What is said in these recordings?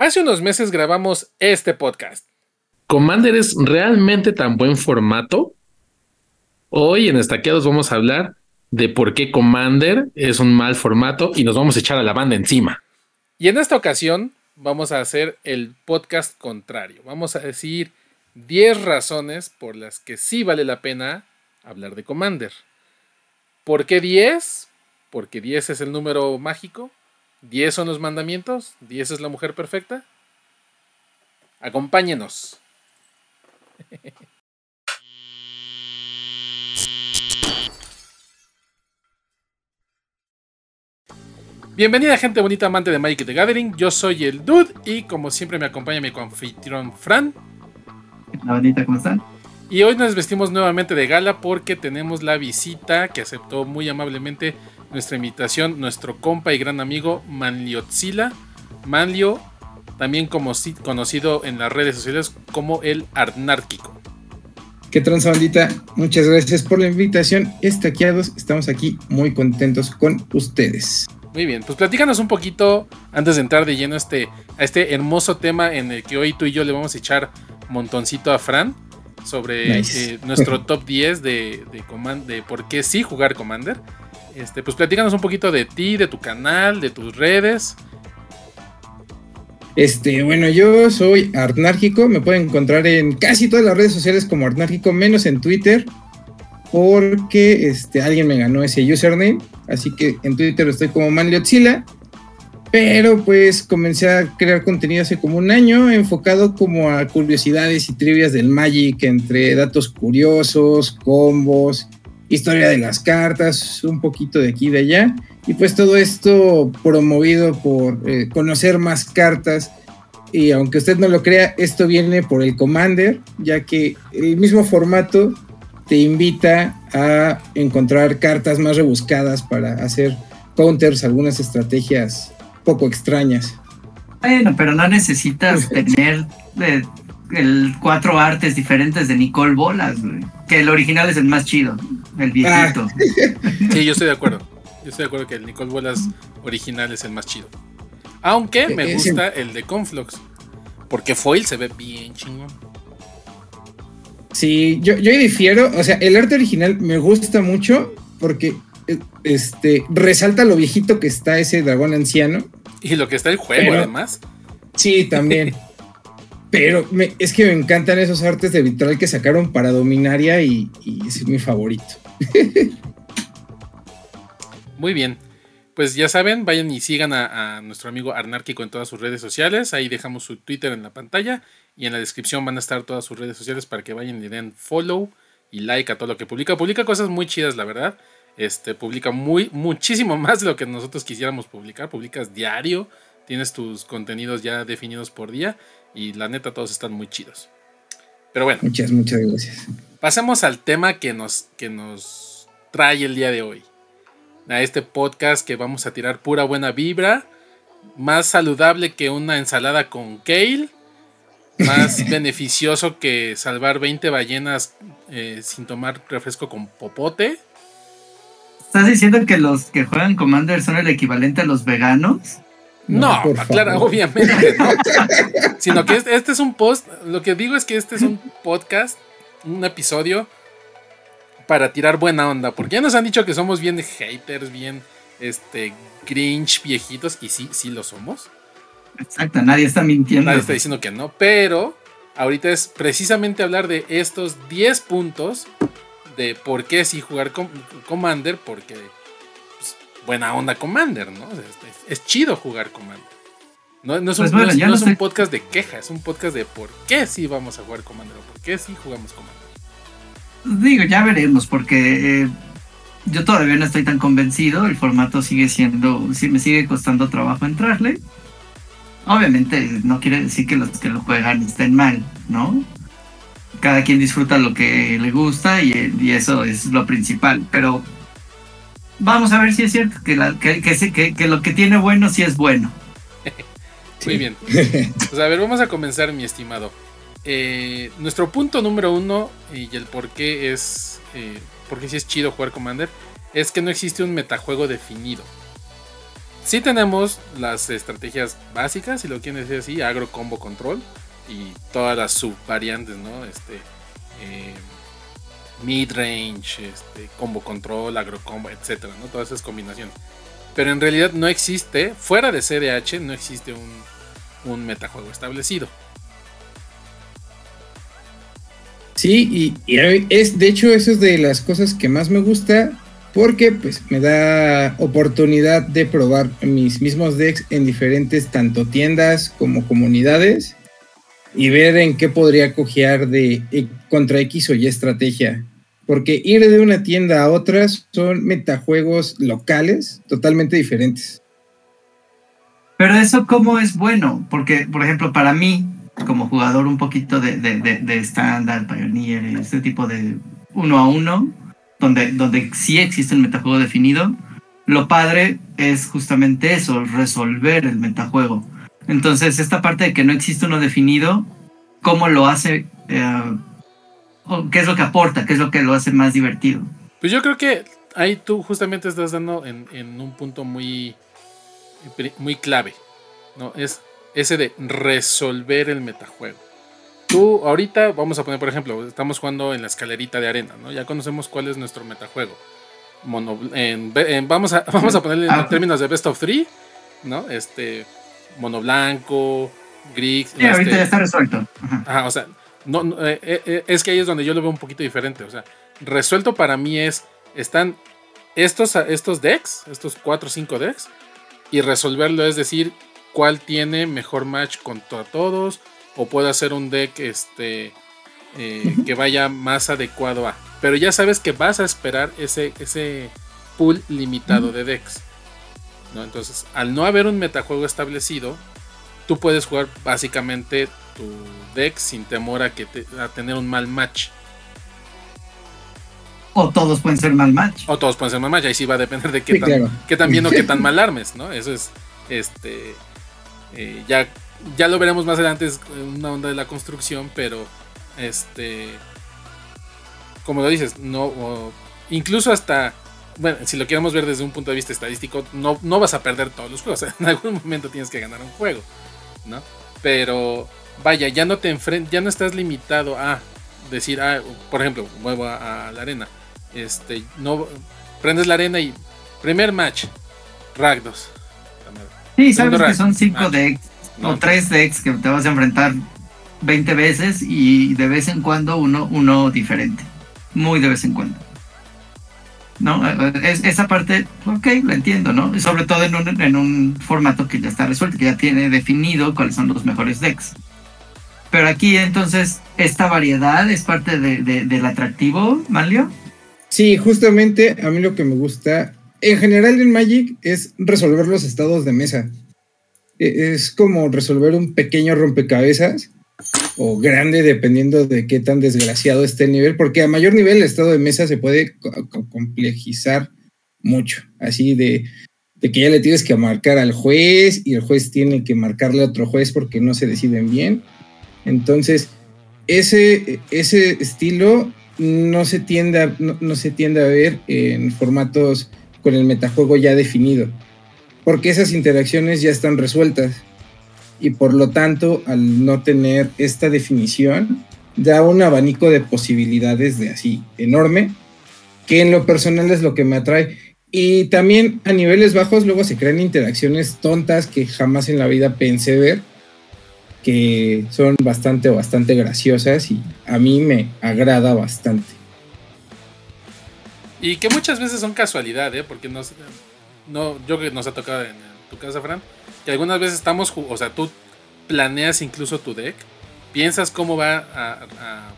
Hace unos meses grabamos este podcast. ¿Commander es realmente tan buen formato? Hoy en Estaqueados vamos a hablar de por qué Commander es un mal formato y nos vamos a echar a la banda encima. Y en esta ocasión vamos a hacer el podcast contrario. Vamos a decir 10 razones por las que sí vale la pena hablar de Commander. ¿Por qué 10? Porque 10 es el número mágico. 10 son los mandamientos. 10 es la mujer perfecta. Acompáñenos. Bienvenida gente bonita amante de Magic the Gathering, yo soy el Dude y como siempre me acompaña mi confitrón Fran. La bandita, ¿cómo están? Y hoy nos vestimos nuevamente de gala porque tenemos la visita que aceptó muy amablemente nuestra invitación, nuestro compa y gran amigo Manliotzila. Manlio, también como, conocido en las redes sociales como el Arnárquico. ¿Qué transa bandita? Muchas gracias por la invitación. Estaqueados, estamos aquí muy contentos con ustedes. Muy bien, pues platícanos un poquito antes de entrar de lleno a este, a este hermoso tema en el que hoy tú y yo le vamos a echar montoncito a Fran sobre eh, nuestro top 10 de, de, de por qué sí jugar Commander. Este, pues platícanos un poquito de ti, de tu canal, de tus redes. Este, bueno, yo soy Arnárquico, me pueden encontrar en casi todas las redes sociales como Arnárquico, menos en Twitter, porque este, alguien me ganó ese username, así que en Twitter estoy como Manliotzila, pero pues comencé a crear contenido hace como un año, enfocado como a curiosidades y trivias del Magic, entre datos curiosos, combos, historia de las cartas, un poquito de aquí y de allá. Y pues todo esto promovido por eh, conocer más cartas. Y aunque usted no lo crea, esto viene por el Commander, ya que el mismo formato te invita a encontrar cartas más rebuscadas para hacer counters, algunas estrategias poco extrañas. Bueno, pero no necesitas tener eh, el cuatro artes diferentes de Nicole Bolas, que el original es el más chido, el viejito. Ah. Sí, yo estoy de acuerdo. Yo estoy de acuerdo que el Nicole Bolas original es el más chido. Aunque me gusta el de Conflux. Porque Foil se ve bien chingón. Sí, yo, yo difiero. O sea, el arte original me gusta mucho porque eh, este, resalta lo viejito que está ese dragón anciano. Y lo que está el juego, además. Sí, también. Pero es que me encantan esos artes de Vitral que sacaron para Dominaria y, es mi favorito. Muy bien. Pues ya saben, vayan y sigan a, nuestro amigo Arnárquico en todas sus redes sociales. Ahí dejamos su Twitter en la pantalla y en la descripción van a estar todas sus redes sociales para que vayan y den follow y like a todo lo que publica. Publica cosas muy chidas, la verdad. Este, publica muy, muchísimo más de lo que nosotros quisiéramos publicar. Publicas diario, tienes tus contenidos ya definidos por día y la neta todos están muy chidos. Pero bueno. Muchas, muchas gracias. Pasemos al tema que nos, que nos trae el día de hoy. A este podcast que vamos a tirar pura buena vibra. Más saludable que una ensalada con kale. Más beneficioso que salvar 20 ballenas eh, sin tomar refresco con popote. ¿Estás diciendo que los que juegan Commander son el equivalente a los veganos? No, claro, obviamente no. Sino que este, este, es un post. Lo que digo es que este es un podcast, un episodio para tirar buena onda. Porque ya nos han dicho que somos bien haters, bien este grinch viejitos. Y sí, sí lo somos. Exacto, nadie está mintiendo. Nadie está diciendo que no. Pero ahorita es precisamente hablar de estos 10 puntos de por qué sí jugar con Commander. Porque buena onda Commander, ¿no? Es, chido jugar Commander. No, es, un, pues es un, podcast de queja, es un podcast de por qué sí vamos a jugar Commander o por qué sí jugamos Commander. Digo, ya veremos, porque eh, yo todavía no estoy tan convencido, el formato sigue siendo, sí me sigue costando trabajo entrarle. Obviamente no quiere decir que los que lo juegan estén mal, ¿no? Cada quien disfruta lo que le gusta y, y eso es lo principal, pero vamos a ver si es cierto que, lo que tiene bueno sí es bueno. Muy bien. Pues a ver, vamos a comenzar, mi estimado. Eh, nuestro punto número uno y el por qué es. Eh, porque sí es chido jugar Commander. Es que no existe un metajuego definido. sí tenemos las estrategias básicas, si lo quieren decir así, agro combo control y todas las subvariantes, ¿no? Este eh, mid range, este, combo control, agro combo, etcétera, ¿no? Todas esas combinaciones. Pero en realidad no existe, fuera de CDH, no existe un, un metajuego establecido. Sí, y, es de hecho eso es de las cosas que más me gusta porque pues me da oportunidad de probar mis mismos decks en diferentes tanto tiendas como comunidades y ver en qué podría cojear de eh, contra X o Y estrategia. Porque ir de una tienda a otra son metajuegos locales totalmente diferentes. Pero eso cómo es bueno, porque por ejemplo para mí como jugador un poquito de, de, de, estándar, Pioneer, este tipo de uno a uno, donde, donde sí existe el metajuego definido, lo padre es justamente eso, resolver el metajuego. Entonces, esta parte de que no existe uno definido, ¿cómo lo hace? Eh, ¿Qué es lo que aporta? ¿Qué es lo que lo hace más divertido? Pues yo creo que ahí tú justamente estás dando en, en un punto muy, muy clave. ¿no? Es ese de resolver el metajuego. Tú, ahorita, vamos a poner, por ejemplo, estamos jugando en la escalerita de arena, ¿no? Ya conocemos cuál es nuestro metajuego. vamos, a, vamos a ponerle en Ah. términos de best of three, ¿no? Este, mono blanco, gris. Sí, ahorita este- ya está resuelto. Ajá. Ajá, o sea, no, no, eh, eh, eh, es que ahí es donde yo lo veo un poquito diferente. O sea, resuelto para mí es, están estos, estos decks, estos 4 o 5 decks, y resolverlo es decir, cuál tiene mejor match contra todos, o puedo hacer un deck este, eh, que vaya más adecuado a. Pero ya sabes que vas a esperar ese, ese pool limitado de decks. ¿No? Entonces, al no haber un metajuego establecido, tú puedes jugar básicamente tu deck sin temor a, que te- a tener un mal match. O todos pueden ser mal match. O todos pueden ser mal match, ahí sí va a depender de qué, Sí, tan, claro. qué tan bien o qué tan mal armes, ¿no? Eso es, este, eh, ya, ya lo veremos más adelante, es una onda de la construcción, pero, este, como lo dices, no, o- incluso hasta, bueno, si lo queremos ver desde un punto de vista estadístico, no, no vas a perder todos los juegos, en algún momento tienes que ganar un juego, ¿no? Pero, vaya, ya no te enfren ya no estás limitado a decir, ah, por ejemplo, vuelvo a, a la arena, este, no, prendes la arena y primer match, Ragdos. Sí, sabes que son rank. cinco Ah. decks No, o tres decks que te vas a enfrentar 20 veces y de vez en cuando uno, uno diferente. Muy de vez en cuando. ¿No? Es, esa parte, ok, la entiendo, ¿no? Sobre todo en un, en un formato que ya está resuelto, que ya tiene definido cuáles son los mejores decks. Pero aquí entonces, esta variedad es parte de- de- del atractivo, Manlio. Sí, justamente a mí lo que me gusta en general en Magic es resolver los estados de mesa. E- Es como resolver un pequeño rompecabezas o grande dependiendo de qué tan desgraciado esté el nivel, porque a mayor nivel el estado de mesa se puede co- co- complejizar mucho, así de, que ya le tienes que marcar al juez y el juez tiene que marcarle a otro juez porque no se deciden bien. Entonces, ese, ese estilo no se, tiende no, no se tiende a ver en formatos con el metajuego ya definido, porque esas interacciones ya están resueltas y por lo tanto al no tener esta definición da un abanico de posibilidades de así enorme, que en lo personal es lo que me atrae. Y también a niveles bajos luego se crean interacciones tontas que jamás en la vida pensé ver, que son bastante, bastante graciosas y a mí me agrada bastante. Y que muchas veces son casualidad, ¿eh? Porque nos, no, yo creo que nos ha tocado en, tu casa, Fran, que algunas veces estamos, o sea, tú planeas incluso tu deck, piensas cómo va a,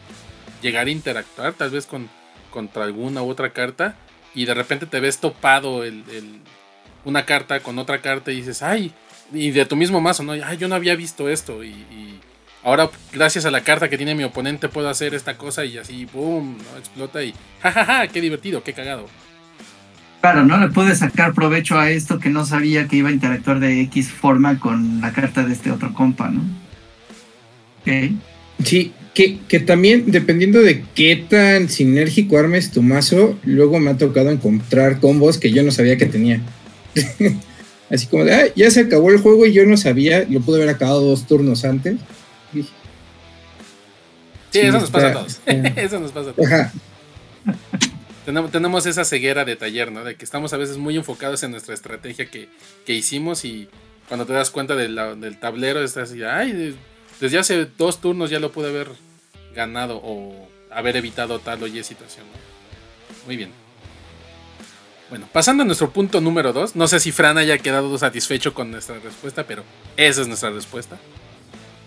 llegar a interactuar, tal vez con contra alguna u otra carta, y de repente te ves topado el, una carta con otra carta y dices, ay, y de tu mismo mazo, ¿no? Ay, yo no había visto esto, y, ahora gracias a la carta que tiene mi oponente puedo hacer esta cosa y así, boom, ¿no? explota y, jajaja, qué divertido, qué cagado. Claro, ¿no? Le pude sacar provecho a esto que no sabía que iba a interactuar de X forma con la carta de este otro compa, ¿no? Ok. Sí, que, que también dependiendo de qué tan sinérgico armes tu mazo, luego me ha tocado encontrar combos que yo no sabía que tenía. Así como de, "Ay, ya se acabó el juego y yo no sabía, lo pude haber acabado dos turnos antes. Sí, Sí, eso nos pasa a todos. eso nos pasa a todos. Tenemos, tenemos esa ceguera de taller, ¿no? De que estamos a veces muy enfocados en nuestra estrategia que, que hicimos y cuando te das cuenta de la- del tablero estás así, ay, de- desde hace dos turnos ya lo pude haber ganado o haber evitado tal o y situación, ¿no? Muy bien. Bueno, pasando a nuestro punto número dos, no sé si Fran haya quedado satisfecho con nuestra respuesta, pero esa es nuestra respuesta.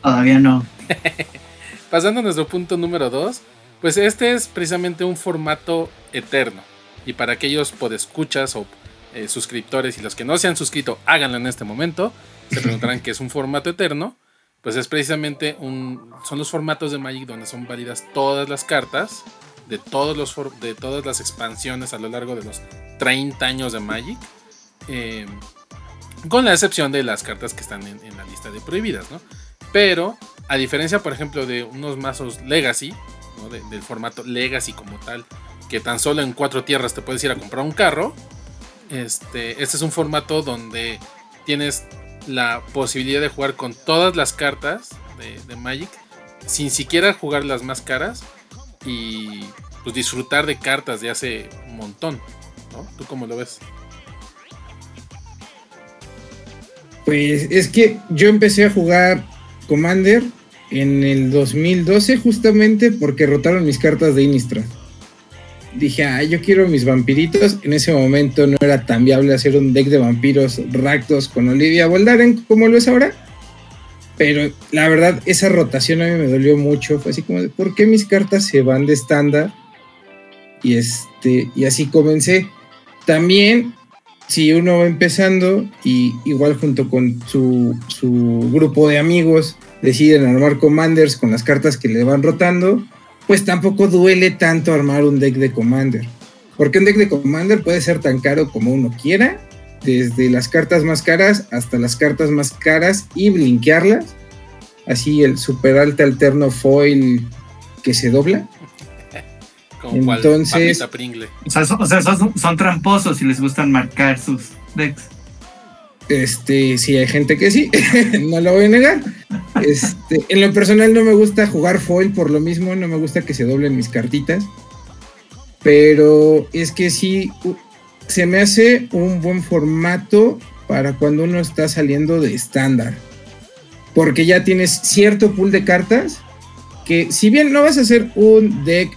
Todavía no. Pasando a nuestro punto número 2, pues este es precisamente un formato eterno. Y para aquellos podescuchas o eh, suscriptores y los que no se han suscrito, háganlo en este momento. Se preguntarán qué es un formato eterno. Pues es precisamente un. Son los formatos de Magic donde son válidas todas las cartas de, todos los for- de todas las expansiones a lo largo de los 30 años de Magic. eh, con la excepción de las cartas que están en, en la lista de prohibidas, ¿no? Pero, a diferencia, por ejemplo, de unos mazos Legacy, De- del formato Legacy como tal, que tan solo en cuatro tierras te puedes ir a comprar un carro, este, este es un formato donde tienes la posibilidad de jugar con todas las cartas de, de Magic, sin siquiera jugar las más caras y pues, disfrutar de cartas de hace un montón. ¿no? ¿Tú cómo lo ves? Pues es que yo empecé a jugar Commander en el 2012 justamente porque rotaron mis cartas de Innistrad. Dije, ah, yo quiero mis vampiritos. En ese momento no era tan viable hacer un deck de vampiros Rakdos con Olivia Voldaren como lo es ahora. Pero la verdad, esa rotación a mí me dolió mucho. Fue así como de, ¿por qué mis cartas se van de estándar? Y, este, y así comencé. También si uno va empezando y igual junto con su, su grupo de amigos deciden armar commanders con las cartas que le van rotando, pues tampoco duele tanto armar un deck de commander. Porque un deck de commander puede ser tan caro como uno quiera, desde las cartas más caras hasta las cartas más caras y blinkearlas. Así el super alta alterno foil que se dobla. Como Entonces-. O sea, son, o sea, son, son tramposos y les gustan marcar sus decks. Este, sí, hay gente que sí, no lo voy a negar. Este, en lo personal no me gusta jugar foil por lo mismo, no me gusta que se doblen mis cartitas. Pero es que sí, se me hace un buen formato para cuando uno está saliendo de estándar. Porque ya tienes cierto pool de cartas que si bien no vas a hacer un deck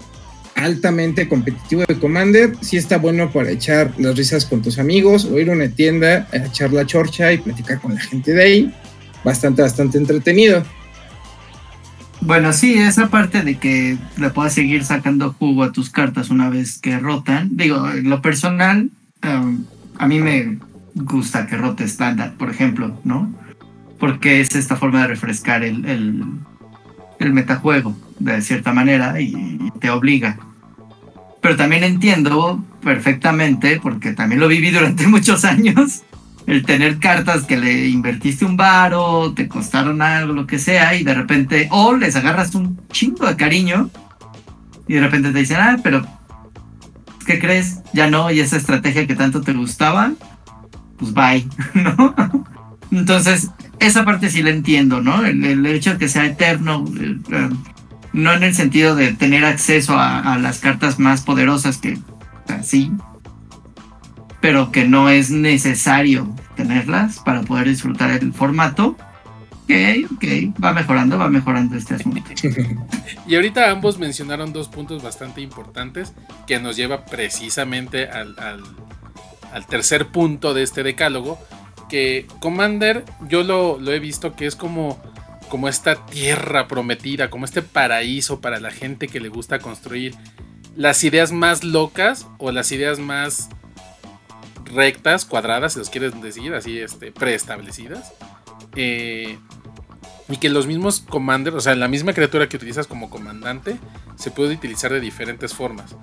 altamente competitivo de Commander, sí está bueno para echar las risas con tus amigos o ir a una tienda a echar la chorcha y platicar con la gente de ahí. Bastante, bastante entretenido. Bueno, sí, esa parte de que le puedas seguir sacando jugo a tus cartas una vez que rotan. Digo, en lo personal, um, a mí me gusta que rote estándar, por ejemplo, ¿no? Porque es esta forma de refrescar el, el, el metajuego de cierta manera y, te obliga. Pero también entiendo perfectamente, porque también lo viví durante muchos años, el tener cartas que le invertiste un varo, te costaron algo, lo que sea, y de repente, o les agarras un chingo de cariño, y de repente te dicen, ah, pero, ¿qué crees? Ya no, y esa estrategia que tanto te gustaba, pues bye, ¿no? Entonces, esa parte sí la entiendo, ¿no? El, el hecho de que sea eterno, no en el sentido de tener acceso a, las cartas más poderosas que, sí, pero que no es necesario tenerlas para poder disfrutar el formato. Ok, ok, va mejorando, va mejorando este asunto. Y ahorita ambos mencionaron dos puntos bastante importantes que nos lleva precisamente al, al- al tercer punto de este decálogo, que Commander yo lo, lo he visto que es como, como esta tierra prometida, como este paraíso para la gente que le gusta construir las ideas más locas o las ideas más rectas, cuadradas, si los quieres decir, así este, preestablecidas. Eh, y que los mismos commanders, o sea, la misma criatura que utilizas como comandante, se puede utilizar de diferentes formas.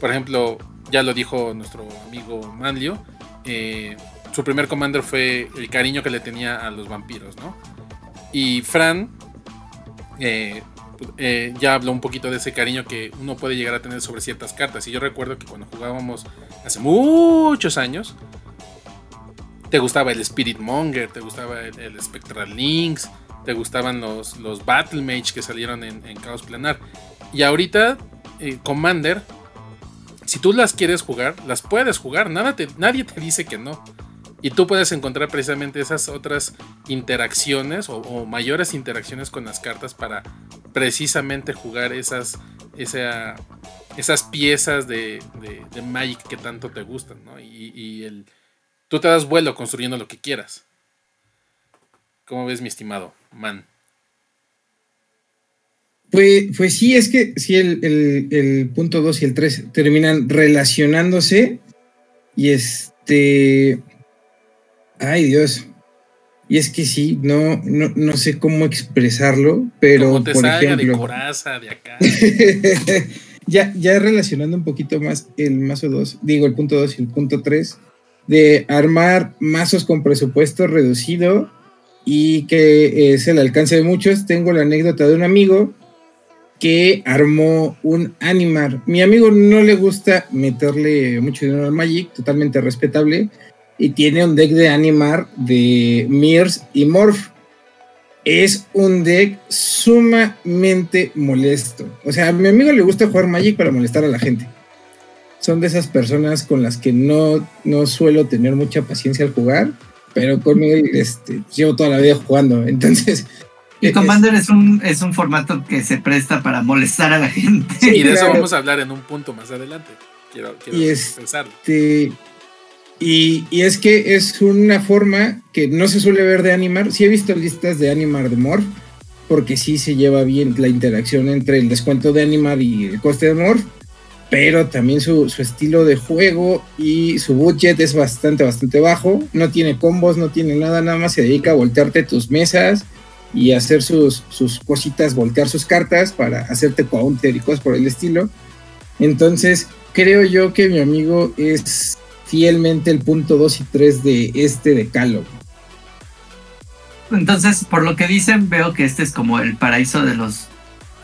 Por ejemplo, ya lo dijo nuestro amigo Manlio, eh, su primer commander fue el cariño que le tenía a los vampiros, ¿no? Y Fran eh, eh, ya habló un poquito de ese cariño que uno puede llegar a tener sobre ciertas cartas. Y yo recuerdo que cuando jugábamos hace muchos años, te gustaba el Spirit Monger, te gustaba el, Spectral Links, te gustaban los, los Battle Mage que salieron en, en Chaos Planar. Y ahorita, eh, Commander, si tú las quieres jugar, las puedes jugar, nada nadie te dice que no. Y tú puedes encontrar precisamente esas otras interacciones o, mayores interacciones con las cartas para precisamente jugar esas, esas piezas de, de, Magic que tanto te gustan, ¿no? Y, el, tú te das vuelo construyendo lo que quieras. ¿Cómo ves, mi estimado man? Pues, pues sí, es que si el, el punto 2 y el 3 terminan relacionándose y este Ay, Dios. Y es que sí, no, no, sé cómo expresarlo, pero te por ejemplo, de coraza de acá. ya, ya relacionando un poquito más el mazo 2, digo el punto 2 y el punto 3, de armar mazos con presupuesto reducido y que es el alcance de muchos. Tengo la anécdota de un amigo que armó un Animar. Mi amigo no le gusta meterle mucho dinero al Magic, totalmente respetable, y tiene un deck de Animar de Mears y Morph. Es un deck sumamente molesto. O sea, a mi amigo le gusta jugar Magic para molestar a la gente. Son de esas personas con las que no, no suelo tener mucha paciencia al jugar, pero conmigo este, llevo toda la vida jugando. Entonces, y Commander es, un, es un formato que se presta para molestar a la gente. y de eso vamos a hablar en un punto más adelante. Quiero, quiero y pensarlo. Este, y, es que es una forma que no se suele ver de animar. Sí he visto listas de animar de Morph, porque sí se lleva bien la interacción entre el descuento de animar y el coste de Morph, pero también su, estilo de juego y su budget es bastante, bastante bajo. No tiene combos, no tiene nada, nada más se dedica a voltearte tus mesas y hacer sus, sus cositas, voltear sus cartas para hacerte counter por el estilo. Entonces, creo yo que mi amigo es fielmente el punto 2 y 3 de este decálogo. Entonces, por lo que dicen, veo que este es como el paraíso de los,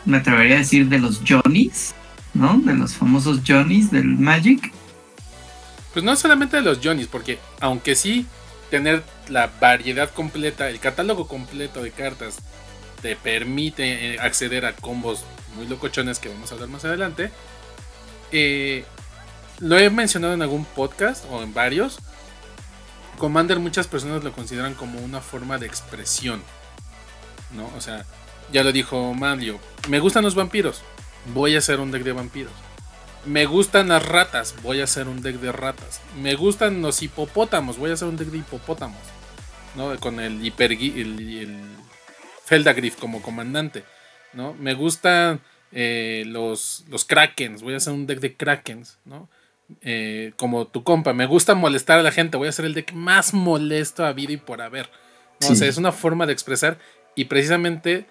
me atrevería a decir, de los Johnnies, ¿no? De los famosos Johnnies del Magic. Pues no solamente de los Johnnies, porque aunque sí tener la variedad completa, el catálogo completo de cartas te permite eh, acceder a combos muy locochones que vamos a hablar más adelante. Eh, lo he mencionado en algún podcast o en varios. Commander muchas personas lo consideran como una forma de expresión. ¿No? O sea, ya lo dijo Mario. Me gustan los vampiros. Voy a hacer un deck de vampiros. Me gustan las ratas. Voy a hacer un deck de ratas. Me gustan los hipopótamos. Voy a hacer un deck de hipopótamos. ¿No? Con el hiper el, Feldagriff como comandante. ¿No? Me gustan eh, los, los krakens. Voy a hacer un deck de krakens. ¿no? Eh, como tu compa, me gusta molestar a la gente, voy a ser el deck más molesto a vida y por haber. O sea, es una forma de expresar y precisamente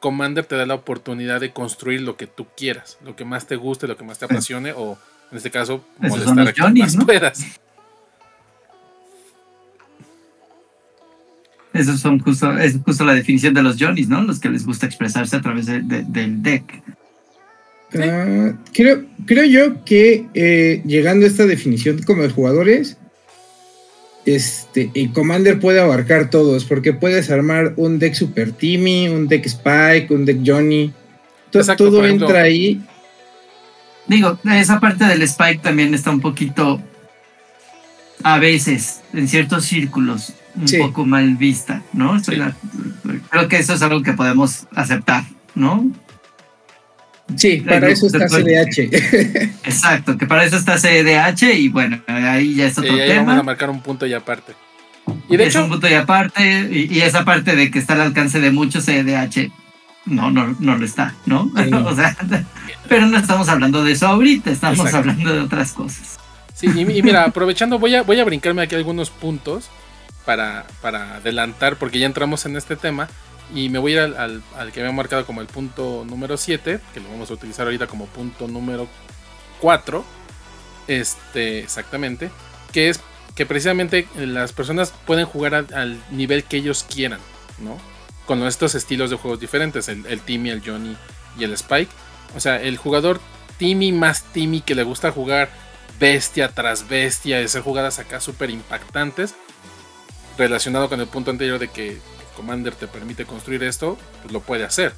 Commander te da la oportunidad de construir lo que tú quieras, lo que más te guste, lo que más te apasione o en este caso molestar a quien más puedas. Esos son justo, es justo la definición de los Johnnies, ¿no? Los que les gusta expresarse a través del deck. Ah, creo, creo yo que eh, llegando a esta definición como de jugadores, este, el Commander puede abarcar todos, porque puedes armar un deck Super Timmy, un deck Spike, un deck Johnny. todo entra ahí. Digo, esa parte del Spike también está un poquito, a veces, en ciertos círculos, un poco mal vista, ¿no? creo que eso es algo que podemos aceptar, ¿no? Sí, para eso está CDH. Exacto, que para eso está CDH y bueno, ahí ya es otro tema. Vamos a marcar un punto y aparte. Y de es hecho, un punto y aparte, y, esa parte de que está al alcance de muchos CDH, no, no, no lo está, ¿no? o sea, pero no estamos hablando de eso ahorita, estamos hablando de otras cosas. Sí, y, mira, aprovechando, voy a, voy a brincarme aquí algunos puntos para, para adelantar, porque ya entramos en este tema. Y me voy a ir al, al, que había marcado como el punto número 7, que lo vamos a utilizar ahorita como punto número 4. Este, exactamente. Que es que precisamente las personas pueden jugar al, nivel que ellos quieran, ¿no? Con estos estilos de juegos diferentes, el, Timmy, el Johnny y el Spike. O sea, el jugador Timmy más Timmy que le gusta jugar bestia tras bestia, de hacer jugadas acá súper impactantes, relacionado con el punto anterior de que Commander te permite construir esto, pues lo puede hacer.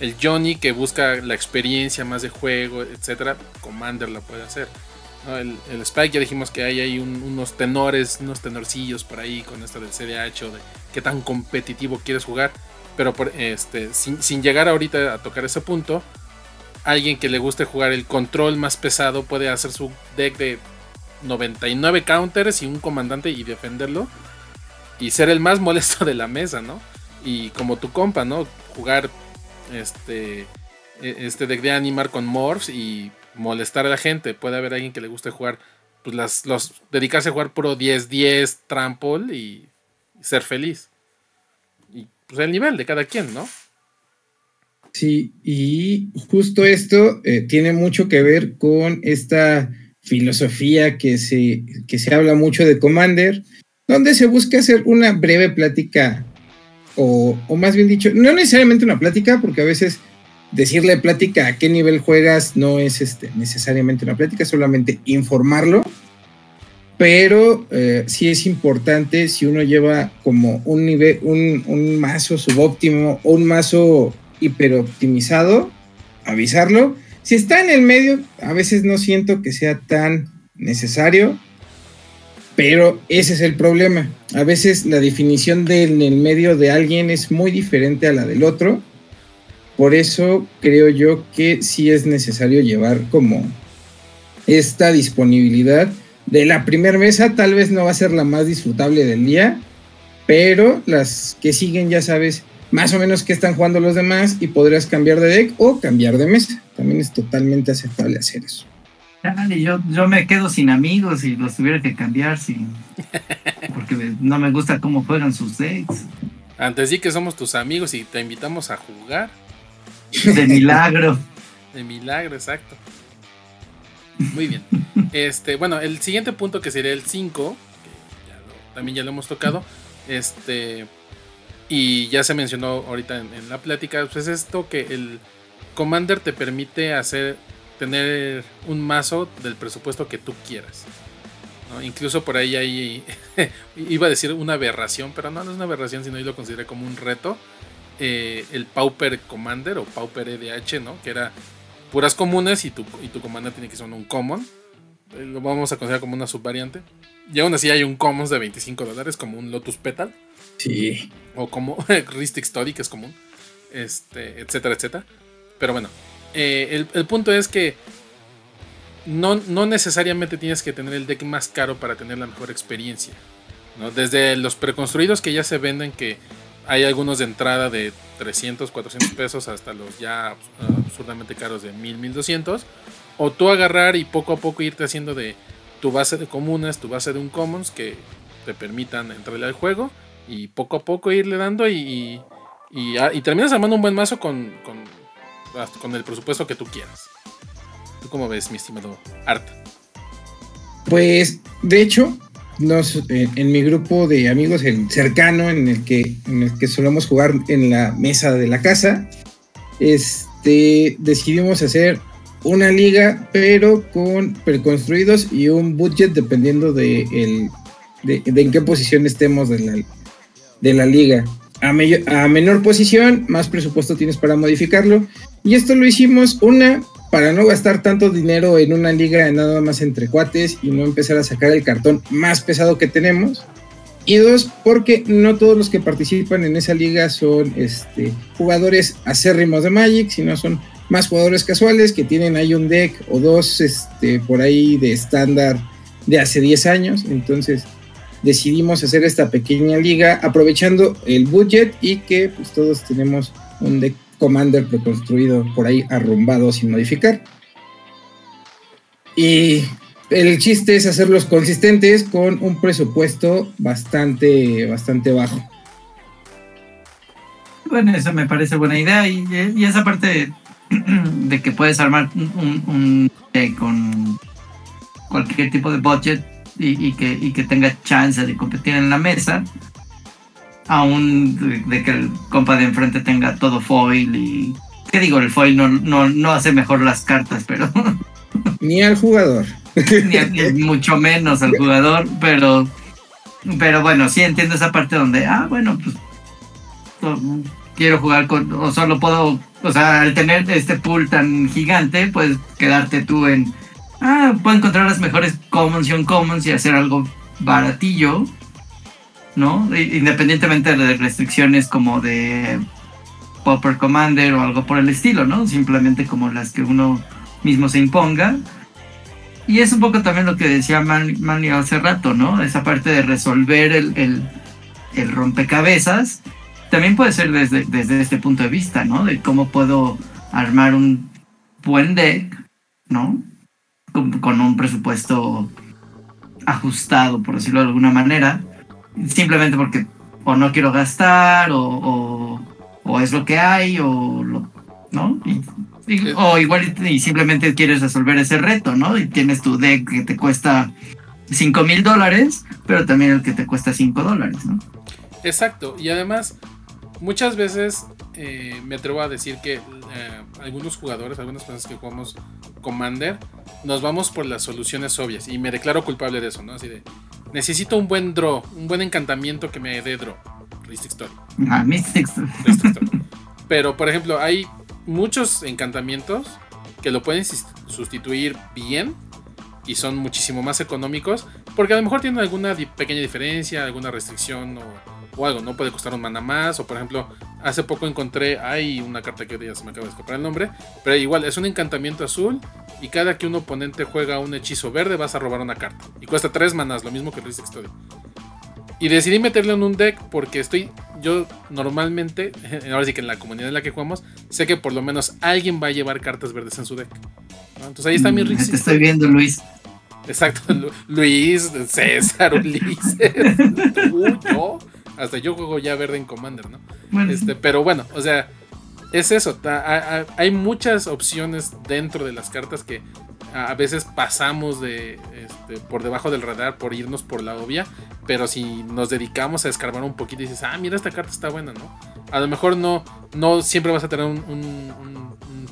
El Johnny que busca la experiencia más de juego, etcétera, Commander la puede hacer. El, Spike ya dijimos que hay ahí unos tenores, unos tenorcillos por ahí con esto del CDH o de qué tan competitivo quieres jugar. Pero este, sin, sin, llegar ahorita a tocar ese punto, alguien que le guste jugar el control más pesado puede hacer su deck de 99 counters y un comandante y defenderlo y ser el más molesto de la mesa, ¿no? Y como tu compa, ¿no? Jugar este, e, este deck de animar con morphs y molestar a la gente. Puede haber alguien que le guste jugar, pues las, los, dedicarse a jugar puro 10-10 trample y, ser feliz. Y pues el nivel de cada quien, ¿no? Sí, y justo esto eh, tiene mucho que ver con esta filosofía que se, que se habla mucho de Commander, donde se busca hacer una breve plática, o, más bien dicho, no necesariamente una plática, porque a veces decirle plática a qué nivel juegas no es este, necesariamente una plática, solamente informarlo. Pero eh, sí es importante si uno lleva como un nivel, un, un mazo subóptimo o un mazo hiperoptimizado, avisarlo. Si está en el medio, a veces no siento que sea tan necesario pero ese es el problema. A veces la definición del el medio de alguien es muy diferente a la del otro. Por eso creo yo que sí es necesario llevar como esta disponibilidad de la primera mesa. Tal vez no va a ser la más disfrutable del día, pero las que siguen ya sabes más o menos qué están jugando los demás y podrías cambiar de deck o cambiar de mesa. También es totalmente aceptable hacer eso yo, yo me quedo sin amigos y los tuviera que cambiar sin, porque no me gusta cómo juegan sus decks. Antes sí que somos tus amigos y te invitamos a jugar. De milagro. De milagro, exacto. Muy bien. Este, bueno, el siguiente punto que sería el 5, que también ya lo hemos tocado, este, y ya se mencionó ahorita en, en la plática, pues es esto que el Commander te permite hacer tener un mazo del presupuesto que tú quieras. Incluso por ahí hay, iba a decir una aberración, pero no, no es una aberración, sino yo lo consideré como un reto. Eh, el Pauper Commander o Pauper EDH, ¿no? Que era puras comunes y tu, y tu commander tiene que ser un common. Eh, lo vamos a considerar como una subvariante. Y aún así hay un commons de 25 dólares, como un Lotus Petal. Sí. O como Ristic Story, que es común. Este, etcétera, etcétera. Pero bueno, eh, el, punto es que no, no, necesariamente tienes que tener el deck más caro para tener la mejor experiencia. Desde los preconstruidos que ya se venden, que hay algunos de entrada de 300, 400 pesos hasta los ya absurdamente caros de 1000, 1200. O tú agarrar y poco a poco irte haciendo de tu base de comunas, tu base de un commons que te permitan entrarle al juego y poco a poco irle dando y, y, y, terminas armando un buen mazo con el presupuesto que tú quieras. ¿Tú cómo ves, mi estimado Art? Pues, de hecho, nos, eh, en mi grupo de amigos, el cercano, en el que, en el que solemos jugar en la mesa de la casa, este, decidimos hacer una liga, pero con preconstruidos y un budget dependiendo de, el, de, en qué posición estemos de la, de la liga. A, menor posición, más presupuesto tienes para modificarlo. Y esto lo hicimos, una, para no gastar tanto dinero en una liga nada más entre cuates y no empezar a sacar el cartón más pesado que tenemos. Y dos, porque no todos los que participan en esa liga son este, jugadores acérrimos de Magic, sino son más jugadores casuales que tienen ahí un deck o dos este, por ahí de estándar de hace 10 años. Entonces decidimos hacer esta pequeña liga aprovechando el budget y que pues todos tenemos un deck Commander preconstruido por ahí arrumbado sin modificar. Y el chiste es hacerlos consistentes con un presupuesto bastante, bastante bajo. Bueno, eso me parece buena idea y, esa parte de, que puedes armar un, con cualquier tipo de budget y, que, y que tenga chance de competir en la mesa, aún de, que el compa de enfrente tenga todo foil y... ¿Qué digo? El foil no, no, no hace mejor las cartas, pero... Ni al jugador. ni, mucho menos al jugador, pero Pero bueno, sí entiendo esa parte donde, ah, bueno, pues quiero jugar con, o solo puedo, o sea, al tener este pool tan gigante, puedes quedarte tú en, ah, puedo encontrar las mejores commons y uncommons y hacer algo baratillo, ¿no? Independientemente de restricciones como de Popper Commander o algo por el estilo, ¿no? Simplemente como las que uno mismo se imponga. Y es un poco también lo que decía Man- hace rato, ¿no? Esa parte de resolver el, el- el rompecabezas. También puede ser desde, desde este punto de vista, ¿no? De cómo puedo armar un buen deck, ¿no? Con, con un presupuesto ajustado, por decirlo de alguna manera. Simplemente porque o no quiero gastar, o, o, o es lo que hay, o lo, ¿no? Y, y- o igual y, y simplemente quieres resolver ese reto, ¿no? Y tienes tu deck que te cuesta 5 mil dólares, pero también el que te cuesta 5 dólares, ¿no? Exacto, y además muchas veces eh, me atrevo a decir que eh, algunos jugadores, algunas personas que jugamos Commander, nos vamos por las soluciones obvias y me declaro culpable de eso, ¿no? Así de, necesito un buen draw, un buen encantamiento que me dé draw. Ristic Story. Ah. Ristic Story. Pero, por ejemplo, hay muchos encantamientos que lo pueden sustituir bien y son muchísimo más económicos porque a lo mejor tienen alguna pequeña diferencia, alguna restricción o, o algo, no puede costar un mana más o por ejemplo, hace poco encontré, hay una carta que ya se me acaba de escapar el nombre, pero igual es un encantamiento azul y cada que un oponente juega un hechizo verde vas a robar una carta y cuesta 3 manas, lo mismo que Ristic Story. Y decidí meterlo en un deck porque estoy, yo normalmente, ahora sí que en la comunidad en la que jugamos, sé que por lo menos alguien va a llevar cartas verdes en su deck. ¿no? Entonces ahí está mi Mm, Ristic Te estoy viendo, Luis. Exacto, Lu- Luis, César, Ulises, tú, yo, hasta yo juego ya verde en Commander, ¿no? Bueno, Este, pero bueno, o sea, es eso, ta- a- a- hay muchas opciones dentro de las cartas que a veces pasamos de este, por debajo del radar por irnos por la obvia, pero si nos dedicamos a escarbar un poquito y dices, ah, mira, esta carta está buena, ¿no? A lo mejor no, no siempre vas a tener un, un- un-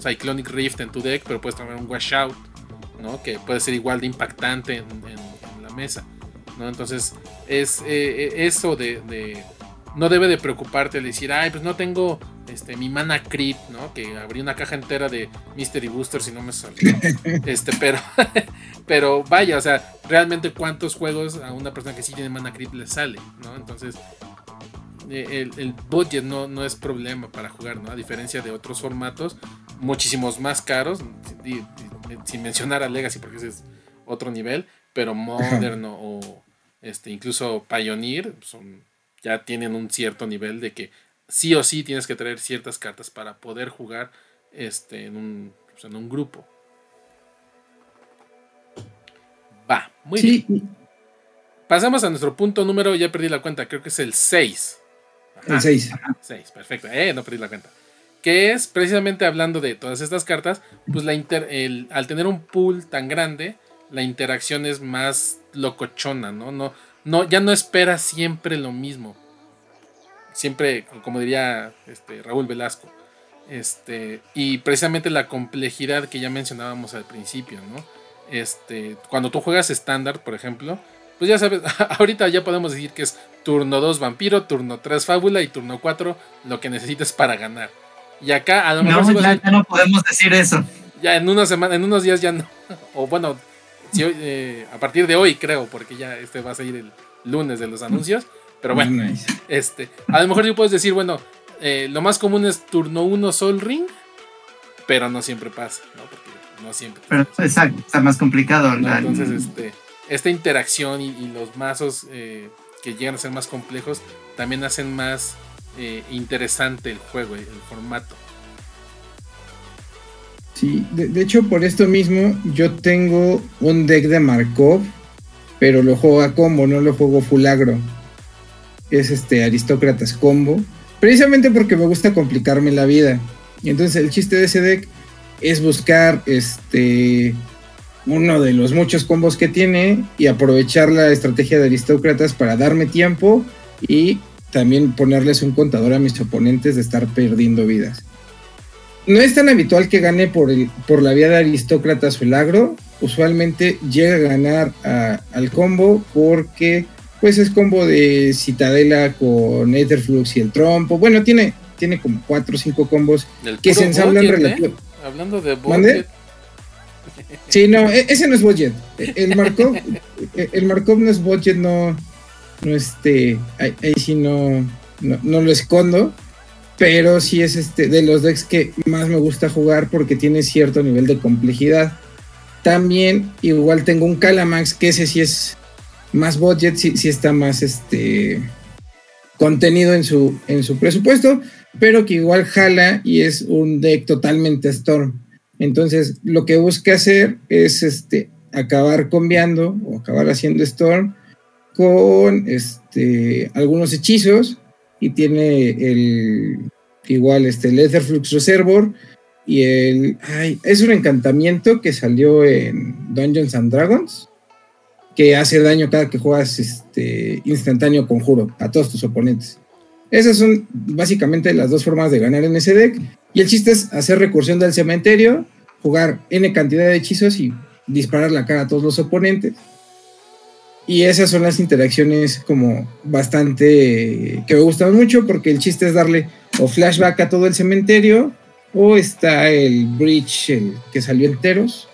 Cyclonic Rift en tu deck, pero puedes tener un Washout, ¿no? Que puede ser igual de impactante en, la mesa, ¿no? Entonces, es eh, eh, eso de, de- No debe de preocuparte al decir, ay, pues no tengo este, mi mana creep, ¿no? Que abrí una caja entera de Mystery Booster si no me salió. este, pero, pero vaya, o sea, realmente cuántos juegos a una persona que sí tiene mana creep le sale, ¿no? Entonces, eh, el, el budget no, no es problema para jugar, ¿no? A diferencia de otros formatos, muchísimos más caros, sin, mencionar a Legacy porque ese es otro nivel, pero Modern o, o, este, incluso Pioneer son, ya tienen un cierto nivel de que sí o sí tienes que traer ciertas cartas para poder jugar este, en, un, pues, en un grupo. Va, muy bien. Pasamos a nuestro punto número, ya perdí la cuenta, creo que es el 6. el 6. 6, perfecto. Eh, no perdí la cuenta. Que es precisamente hablando de todas estas cartas, pues la inter- el- al tener un pool tan grande, la interacción es más locochona, ¿no? No, no ya no espera siempre lo mismo. Siempre, como diría este, Raúl Velasco. Este, y precisamente la complejidad que ya mencionábamos al principio, ¿no? Este, cuando tú juegas estándar, por ejemplo, pues ya sabes, ahorita ya podemos decir que es turno 2 vampiro, turno 3 fábula y turno 4 lo que necesitas para ganar. Y acá a lo mejor no, ya, decir, ya no podemos decir eso. ya en una semana, en unos días ya no. O bueno, si hoy, eh, a partir de hoy creo, porque ya este va a salir el lunes de los anuncios. Pero bueno, Nice. este, a lo mejor sí puedes decir, bueno, eh, lo más común es turno 1 Sol Ring, pero no siempre pasa, ¿no? Porque no siempre. Pero exacto, está más complicado. Entonces, este, esta interacción y, y los mazos eh, que llegan a ser más complejos también hacen más eh, interesante el juego, el formato. Sí, de, de hecho, por esto mismo, yo tengo un deck de Markov, pero lo juego a combo, no lo juego full agro. Es este Aristócratas combo, precisamente porque me gusta complicarme la vida. Y entonces el chiste de ese deck es buscar este uno de los muchos combos que tiene y aprovechar la estrategia de Aristócratas para darme tiempo y también ponerles un contador a mis oponentes de estar perdiendo vidas. No es tan habitual que gane por, por la vía de aristócratas o el agro. Usualmente llega a ganar al combo porque pues es combo de Citadela con Etherflux y el trompo. Bueno, tiene, tiene como cuatro o cinco combos que se ensamblan budget, ¿eh? Hablando de budget. Sí, no, e- ese no es budget. El Markov, e- el Markov no es budget, no, no este, ahí, ahí sí no, no, no lo escondo, pero sí es este de los decks que más me gusta jugar porque tiene cierto nivel de complejidad. También igual tengo un Calamax que ese sí es más budget, sí, sí está más este contenido en su, en su presupuesto, pero que igual jala y es un deck totalmente Storm. Entonces, lo que busca hacer es este, acabar combiando o acabar haciendo Storm con este, algunos hechizos y tiene el igual este, el Etherflux Reservoir y el... Es un encantamiento que salió en Dungeons and Dragons que hace daño cada que juegas este, instantáneo conjuro a todos tus oponentes. Esas son básicamente las dos formas de ganar en ese deck. Y el chiste es hacer recursión del cementerio, jugar N cantidad de hechizos y disparar la cara a todos los oponentes. Y esas son las interacciones como bastante que me gustan mucho porque el chiste es darle o flashback a todo el cementerio o está el bridge el que salió enteros,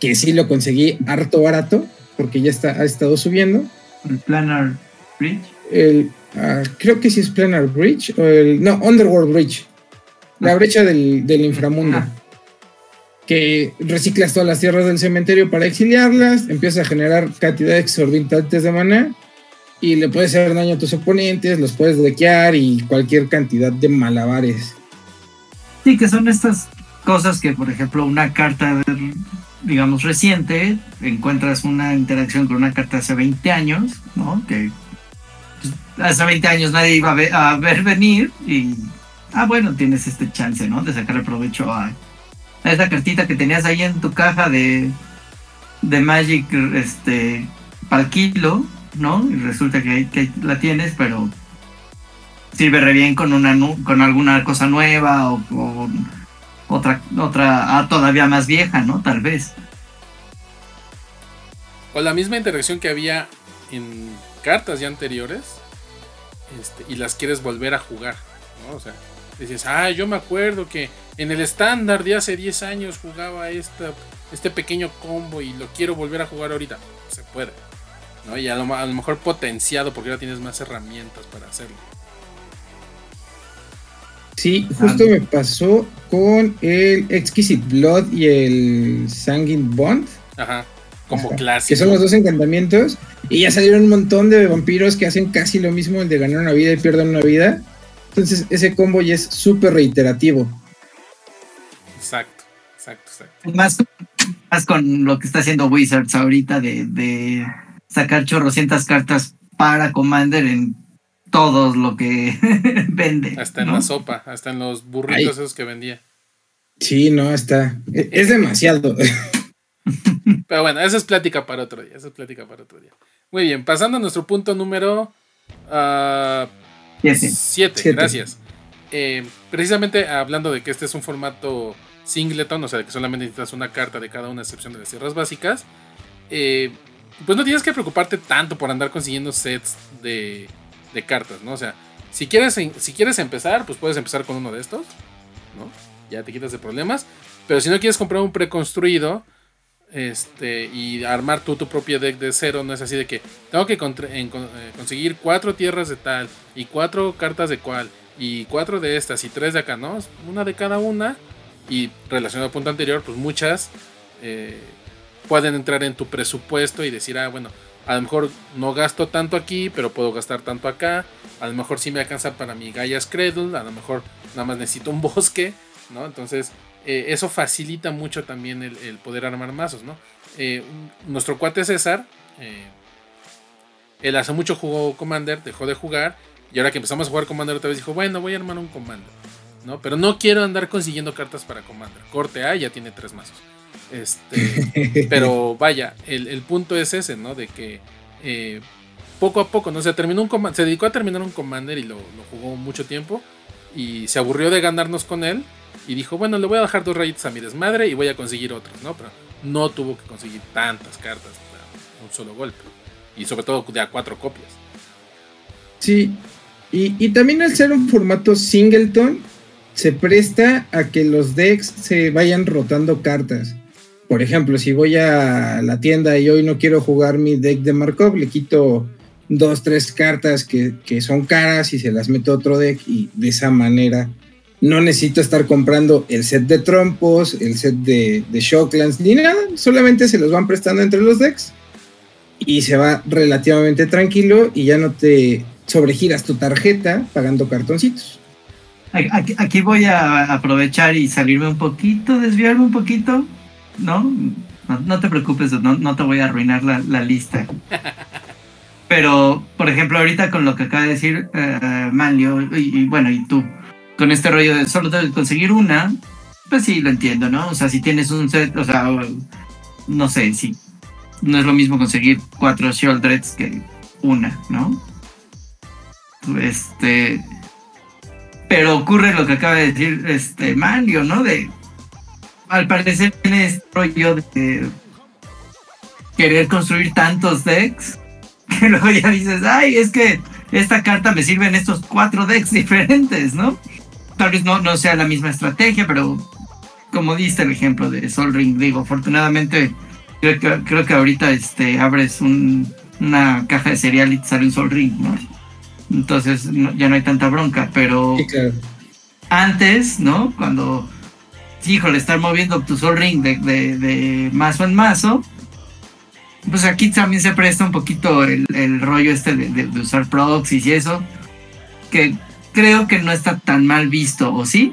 que sí lo conseguí harto barato porque ya está, ha estado subiendo. El Planar Bridge. El, ah, creo que sí es Planar Bridge o el, no, Underworld Bridge. La Ah. brecha del, del inframundo. Ah. Que reciclas todas las tierras del cementerio para exiliarlas, empiezas a generar cantidades exorbitantes de maná y le puedes hacer daño a tus oponentes, los puedes dequear y cualquier cantidad de malabares. Sí, que son estas cosas que, por ejemplo, una carta, digamos, reciente, encuentras una interacción con una carta hace 20 años, ¿no? Que pues, hace 20 años nadie iba a ver, a ver venir y, ah, bueno, tienes este chance, ¿no? De sacarle provecho a, a esa cartita que tenías ahí en tu caja de, de Magic, este, para ¿no? Y resulta que, que la tienes, pero sirve re bien con una con alguna cosa nueva o otra otra ah, todavía más vieja, ¿no? Tal vez. O la misma interacción que había en cartas ya anteriores. este, y las quieres volver a jugar. ¿no? O sea, dices, ah, yo me acuerdo que en el estándar de hace 10 años jugaba esta, este pequeño combo y lo quiero volver a jugar ahorita. Se puede. ¿no? Y a lo, a lo mejor potenciado porque ahora tienes más herramientas para hacerlo. Sí, justo me pasó con el Exquisite Blood y el Sanguine Bond. Ajá. Como Ajá, clásico. Que son los dos encantamientos. Y ya salieron un montón de vampiros que hacen casi lo mismo, el de ganar una vida y pierden una vida. Entonces ese combo ya es súper reiterativo. Exacto, exacto, exacto. Más, más con lo que está haciendo Wizards ahorita de, de sacar chorrocientas cartas para Commander en todo lo que vende. Hasta en ¿no? la sopa, hasta en los burritos Ay. esos que vendía. Sí, no, está. e- Es demasiado. Pero bueno, esa es plática para otro día. Esa es plática para otro día. Muy bien, pasando a nuestro punto número 7. Siete. Siete. gracias. Eh, precisamente hablando de que este es un formato singleton, o sea, de que solamente necesitas una carta de cada una, a excepción de las tierras básicas. eh, pues no tienes que preocuparte tanto por andar consiguiendo sets de, de cartas, ¿no? O sea, si quieres, si quieres empezar, pues puedes empezar con uno de estos, ¿no? Ya te quitas de problemas. Pero si no quieres comprar un preconstruido, este, y armar tú tu propio deck de cero, no es así de que tengo que en- eh, conseguir cuatro tierras de tal, y cuatro cartas de cual, y cuatro de estas, y tres de acá, ¿no? Una de cada una, y relacionado al punto anterior, pues muchas eh, pueden entrar en tu presupuesto y decir, ah, bueno, a lo mejor no gasto tanto aquí, pero puedo gastar tanto acá, a lo mejor sí me alcanza para mi Gaia's Cradle, a lo mejor nada más necesito un bosque, ¿no? Entonces, eh, eso facilita mucho también el, poder armar mazos, ¿no? Eh, nuestro cuate César, eh, él hace mucho jugó Commander, dejó de jugar, y ahora que empezamos a jugar Commander otra vez dijo, bueno, voy a armar un Commander, ¿no? Pero no quiero andar consiguiendo cartas para Commander. Corte A, ya tiene tres mazos. Este, pero vaya, el, el punto es ese, ¿no? De que eh, poco a poco, ¿no? Se terminó un se dedicó a terminar un Commander y lo, lo jugó mucho tiempo. Y se aburrió de ganarnos con él. Y dijo, bueno, le voy a dejar dos rayitas a mi desmadre y voy a conseguir otros, ¿no? Pero no tuvo que conseguir tantas cartas un solo golpe. Y sobre todo de a cuatro copias. Sí, y, y también al ser un formato singleton, se presta a que los decks se vayan rotando cartas. Por ejemplo, si voy a la tienda y hoy no quiero jugar mi deck de Markov, le quito dos, tres cartas que, que son caras y se las meto a otro deck y de esa manera no necesito estar comprando el set de trompos, el set de, de Shocklands, ni nada. Solamente se los van prestando entre los decks y se va relativamente tranquilo y ya no te sobregiras tu tarjeta pagando cartoncitos. Aquí, aquí voy a aprovechar y salirme un poquito, desviarme un poquito, ¿no? No, no te preocupes, no, no, te voy a arruinar la, la, lista. Pero, por ejemplo, ahorita con lo que acaba de decir uh, Manlio, y, y, bueno, y tú, con este rollo de solo que conseguir una, pues sí, lo entiendo, ¿no? O sea, si tienes un set, o sea, no sé, si no es lo mismo conseguir cuatro Shieldreds que una, ¿no? Este, pero ocurre lo que acaba de decir este Manlio, ¿no? De al parecer tiene este rollo de querer construir tantos decks que luego ya dices, ay, es que esta carta me sirve en estos cuatro decks diferentes, ¿no? Tal vez no, no sea la misma estrategia, pero como diste el ejemplo de Sol Ring, digo, afortunadamente creo que, creo que ahorita este, abres un, una caja de cereal y te sale un Sol Ring, ¿no? entonces no, ya no hay tanta bronca, pero Sí, claro. antes, ¿no? Cuando, híjole, estar moviendo tu Sol Ring de, de, de mazo en mazo, pues aquí también se presta un poquito el, el rollo este de, de, de, usar proxies y eso, que creo que no está tan mal visto, ¿o sí?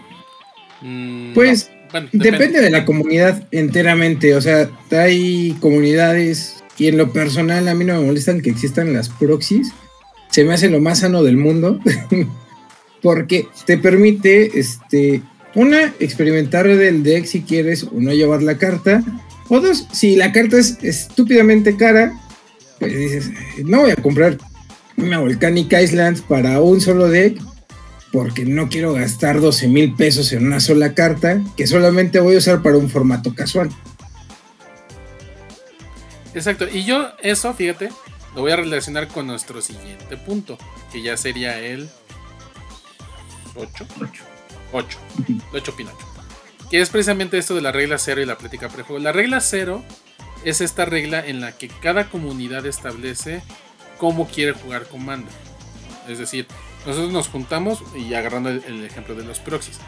Mm, Pues no. Bueno, depende. de la comunidad enteramente. O sea, hay comunidades y en lo personal a mí no me molestan que existan las proxies. Se me hace lo más sano del mundo. porque te permite, este, una, experimentar del deck si quieres o no llevar la carta. O dos, si la carta es estúpidamente cara, pues dices, no voy a comprar una Volcanic Islands para un solo deck porque no quiero gastar 12 mil pesos en una sola carta que solamente voy a usar para un formato casual. Exacto, y yo eso, fíjate, lo voy a relacionar con nuestro siguiente punto, que ya sería el 8. 8. 8. 8 Pinocho. Que es precisamente esto de la regla 0 y la plática prejuego. La regla 0 es esta regla en la que cada comunidad establece cómo quiere jugar Commander. Es decir, nosotros nos juntamos y agarrando el, ejemplo de los proxies.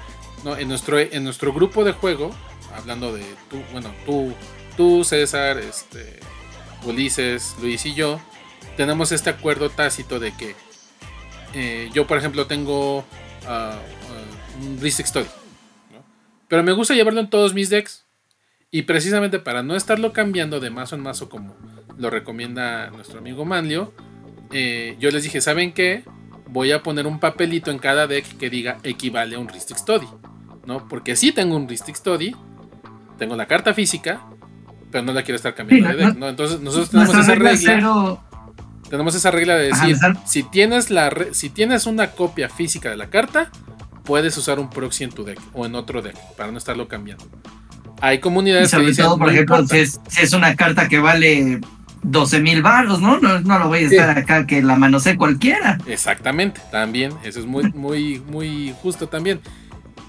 ¿no? En, nuestro, en nuestro grupo de juego, hablando de tú, bueno, tú, tú César, este, Ulises, Luis y yo, tenemos este acuerdo tácito de que eh, yo, por ejemplo, tengo uh, un Ristic Study, ¿no? pero me gusta llevarlo en todos mis decks. Y precisamente para no estarlo cambiando de mazo en mazo como lo recomienda nuestro amigo Manlio, eh, yo les dije, ¿saben qué? Voy a poner un papelito en cada deck que diga equivale a un Ristic Study. ¿no? Porque sí tengo un Ristic Study, tengo la carta física, pero no la quiero estar cambiando sí, de deck, ¿no? Entonces nosotros tenemos esa regla. Cero... Tenemos esa regla de decir, Ajá, si tienes la si tienes una copia física de la carta, puedes usar un proxy en tu deck o en otro deck para no estarlo cambiando. Hay comunidades y sobre que dicen, todo, por no ejemplo, si es, si es, una carta que vale 12 mil barros, ¿no? ¿no? No lo voy a estar sí. acá que la manosee cualquiera. Exactamente, también, eso es muy, muy, muy justo también.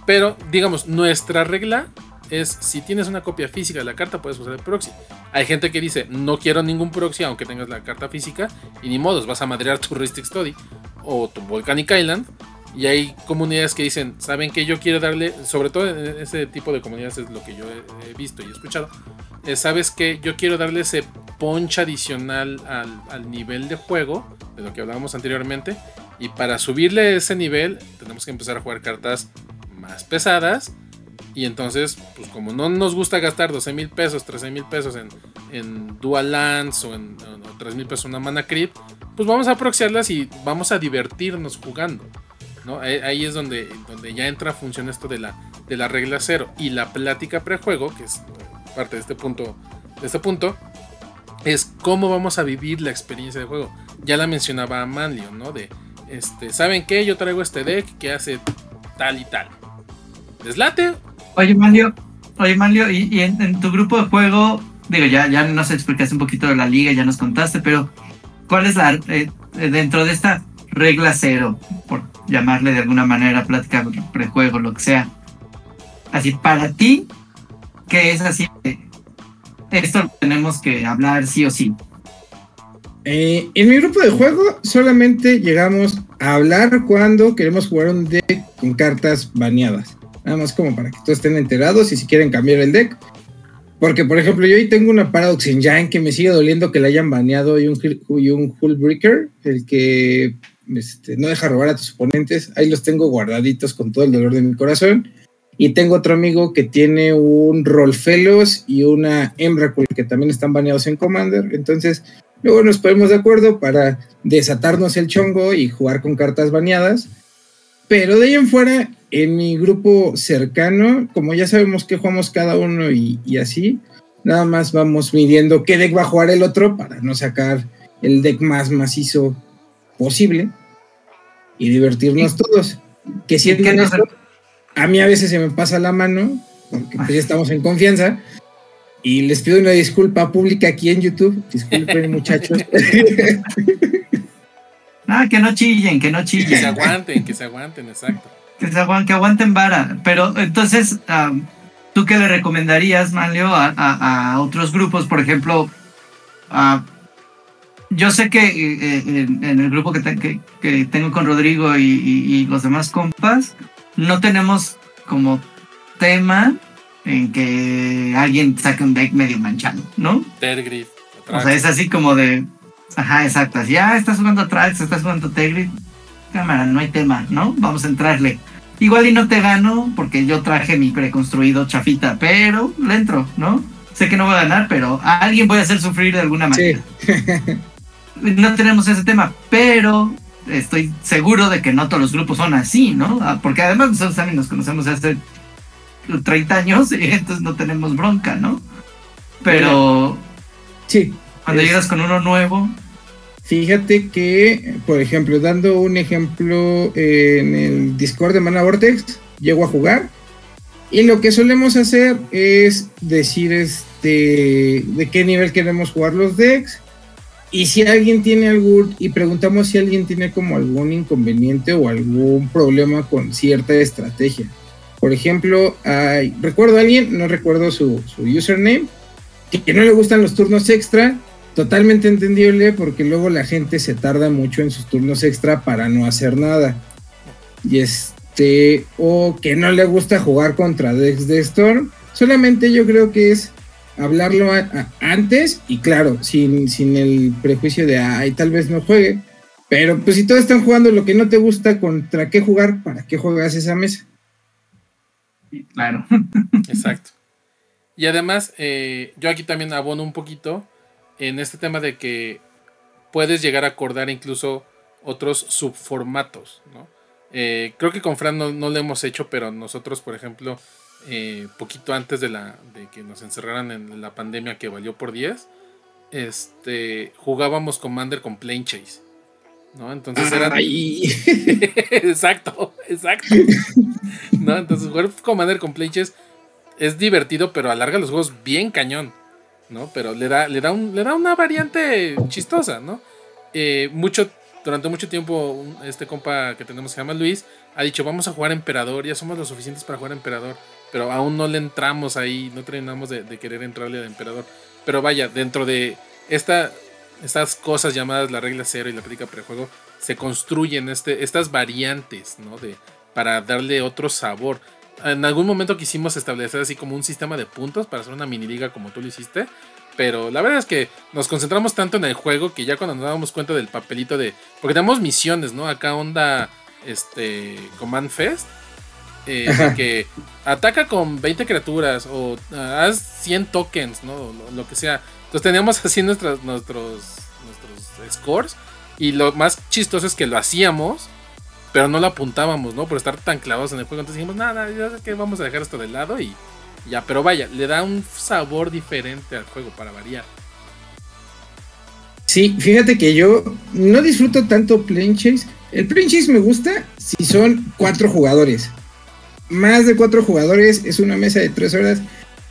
Pero, digamos, nuestra regla es si tienes una copia física de la carta, puedes usar el proxy. Hay gente que dice, no quiero ningún proxy, aunque tengas la carta física, y ni modos, vas a madrear tu Ristic Study o tu Volcanic Island. Y hay comunidades que dicen, ¿saben que Yo quiero darle, sobre todo en ese tipo de comunidades es lo que yo he, visto y he escuchado. ¿Sabes que Yo quiero darle ese punch adicional al, al nivel de juego, de lo que hablábamos anteriormente. Y para subirle ese nivel, tenemos que empezar a jugar cartas más pesadas. Y entonces, pues como no nos gusta gastar 12 mil pesos, 13 mil pesos en, en Dual Lands o en o 3 mil pesos en una Mana Crit, pues vamos a proxiarlas y vamos a divertirnos jugando. ¿No? Ahí es donde, donde ya entra a función esto de la, de la regla cero. Y la plática prejuego, que es parte de este punto, de este punto, es cómo vamos a vivir la experiencia de juego. Ya la mencionaba Manlio, ¿no? De, este, ¿saben qué? Yo traigo este deck que hace tal y tal. ¿Les late? Oye, Manlio, oye, Manlio, y, en, tu grupo de juego, digo, ya, ya nos explicaste un poquito de la liga, ya nos contaste, pero ¿cuál es la, eh, dentro de esta regla cero, por llamarle de alguna manera, plática prejuego, lo que sea. Así, para ti, ¿qué es así? Esto tenemos que hablar sí o sí. Eh, en mi grupo de juego solamente llegamos a hablar cuando queremos jugar un deck con cartas baneadas. Nada más como para que todos estén enterados y si quieren cambiar el deck. Porque, por ejemplo, yo hoy tengo una Paradox Engine que me sigue doliendo que la hayan baneado y un, y un Hullbreaker, el que este, no deja robar a tus oponentes. Ahí los tengo guardaditos con todo el dolor de mi corazón. Y tengo otro amigo que tiene un Rollfellows y una Emrakul que también están baneados en Commander. Entonces, luego nos ponemos de acuerdo para desatarnos el chongo y jugar con cartas baneadas. Pero de ahí en fuera, en mi grupo cercano, como ya sabemos que jugamos cada uno y, y así, nada más vamos midiendo qué deck va a jugar el otro para no sacar el deck más macizo posible y divertirnos todos. Que si no a mí a veces se me pasa la mano, porque pues ya estamos en confianza, y les pido una disculpa pública aquí en YouTube. Disculpen, muchachos. Ah, que no chillen, que no chillen. Que se aguanten, que se aguanten, exacto. Que, se aguanten, que aguanten vara. Pero entonces, ¿tú qué le recomendarías, Manlio, a, otros grupos? Por ejemplo, yo sé que eh, en, el grupo que, que, tengo con Rodrigo y, los demás compas, no tenemos como tema en que alguien saque un deck medio manchado, ¿no? Tergrid. O sea, es así como de. Ajá, exacto. Así, ah, estás jugando Trax, estás jugando Tergrid. Cámara, no hay tema, ¿no? Vamos a entrarle. Igual y no te gano porque yo traje mi preconstruido chafita, pero le entro, ¿no? Sé que no voy a ganar, pero a alguien voy a hacer sufrir de alguna manera. Sí. no tenemos ese tema, pero estoy seguro de que no todos los grupos son así, ¿no? Ah, porque además nosotros también nos conocemos hace 30 años y entonces no tenemos bronca, ¿no? Pero sí, cuando llegas con uno nuevo. Fíjate que, por ejemplo, dando un ejemplo en el Discord de Mana Vortex, llego a jugar y lo que solemos hacer es decir este de qué nivel queremos jugar los decks y si alguien tiene algún, y preguntamos si alguien tiene como algún inconveniente o algún problema con cierta estrategia. Por ejemplo, hay, recuerdo a alguien, no recuerdo su, username, que, no le gustan los turnos extra, totalmente entendible porque luego la gente se tarda mucho en sus turnos extra para no hacer nada. Y este, o que no le gusta jugar contra decks de Storm, solamente yo creo que es hablarlo antes y claro, sin, sin el prejuicio de, ay, tal vez no juegue. Pero pues si todos están jugando lo que no te gusta, ¿contra qué jugar? ¿Para qué juegas esa mesa? Claro. Exacto. Y además, eh, yo aquí también abono un poquito en este tema de que puedes llegar a acordar incluso otros subformatos, ¿no? Eh, creo que con Fran no, no, lo hemos hecho, pero nosotros, por ejemplo, eh, poquito antes de, la, de que nos encerraran en la pandemia que valió por 10, este, jugábamos Commander con Plane Chase. ¿No? Entonces era. exacto, exacto. ¿No? Entonces jugar Commander con Plane Chase es divertido, pero alarga los juegos bien cañón. ¿No? Pero le da, le da, un, le da una variante chistosa, ¿no? Eh, mucho, durante mucho tiempo, este compa que tenemos se llama Luis, ha dicho, vamos a jugar Emperador, ya somos lo suficientes para jugar Emperador pero aún no le entramos ahí, no terminamos de, querer entrarle al emperador. Pero vaya, dentro de esta, estas cosas llamadas la regla cero y la práctica prejuego, se construyen este, estas variantes, ¿no? De, para darle otro sabor. En algún momento quisimos establecer así como un sistema de puntos para hacer una mini liga como tú lo hiciste. Pero la verdad es que nos concentramos tanto en el juego que ya cuando nos damos cuenta del papelito de. Porque tenemos misiones, ¿no? Acá onda. Este. Command Fest eh, que ataca con 20 criaturas o ah, haz 100 tokens, ¿no? Lo, que sea. Entonces teníamos así nuestros, nuestros, nuestros scores y lo más chistoso es que lo hacíamos, pero no lo apuntábamos, ¿no? Por estar tan clavados en el juego. Entonces dijimos, nada, ya sé que vamos a dejar esto de lado y ya, pero vaya, le da un sabor diferente al juego para variar. Sí, fíjate que yo no disfruto tanto Plane Chase. El Plane Chase me gusta si son cuatro jugadores más de cuatro jugadores es una mesa de tres horas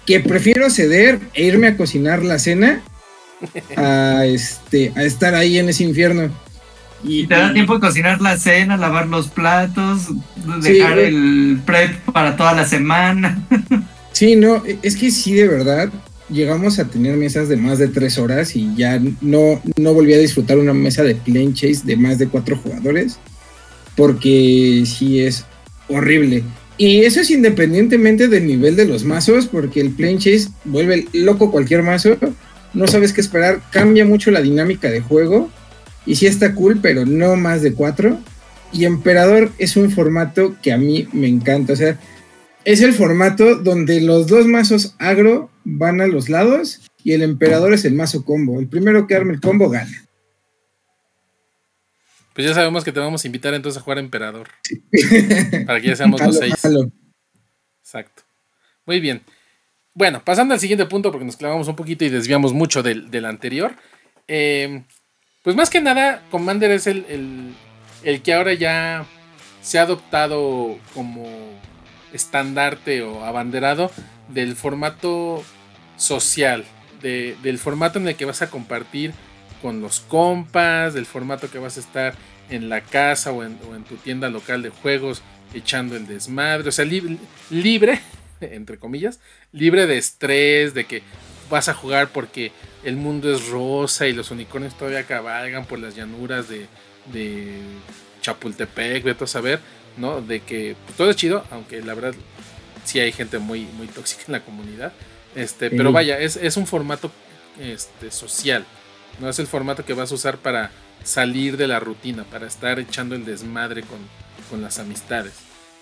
que prefiero ceder e irme a cocinar la cena a, este, a estar ahí en ese infierno. Y te da tiempo de cocinar la cena, lavar los platos, dejar el prep para toda la semana. Sí, no, es que sí, de verdad, llegamos a tener mesas de más de tres horas y ya no, no volví a disfrutar una mesa de plane chase de más de cuatro jugadores, porque sí es horrible. Y eso es independientemente del nivel de los mazos, porque el plane chase vuelve loco cualquier mazo, no sabes qué esperar, cambia mucho la dinámica de juego, y sí está cool, pero no más de cuatro. Y Emperador es un formato que a mí me encanta, o sea, es el formato donde los dos mazos agro van a los lados y el emperador es el mazo combo. El primero que arme el combo gana. Pues ya sabemos que te vamos a invitar entonces a jugar emperador. Para que ya seamos los seis. Exacto. Muy bien. Bueno, pasando al siguiente punto, porque nos clavamos un poquito y desviamos mucho del, anterior. Eh, pues más que nada, Commander es el, el que ahora ya se ha adoptado como estandarte o abanderado del formato social, del formato en el que vas a compartir con los compas, del formato que vas a estar en la casa o en, tu tienda local de juegos echando el desmadre, o sea, libre, entre comillas, libre de estrés, de que vas a jugar porque el mundo es rosa y los unicornios todavía cabalgan por las llanuras de, de Chapultepec, vete a saber, ¿no? De que pues, todo es chido, aunque la verdad sí hay gente muy, muy tóxica en la comunidad. Este, Pero vaya, es, un formato este, social. No es el formato que vas a usar para salir de la rutina, para estar echando el desmadre con, las amistades.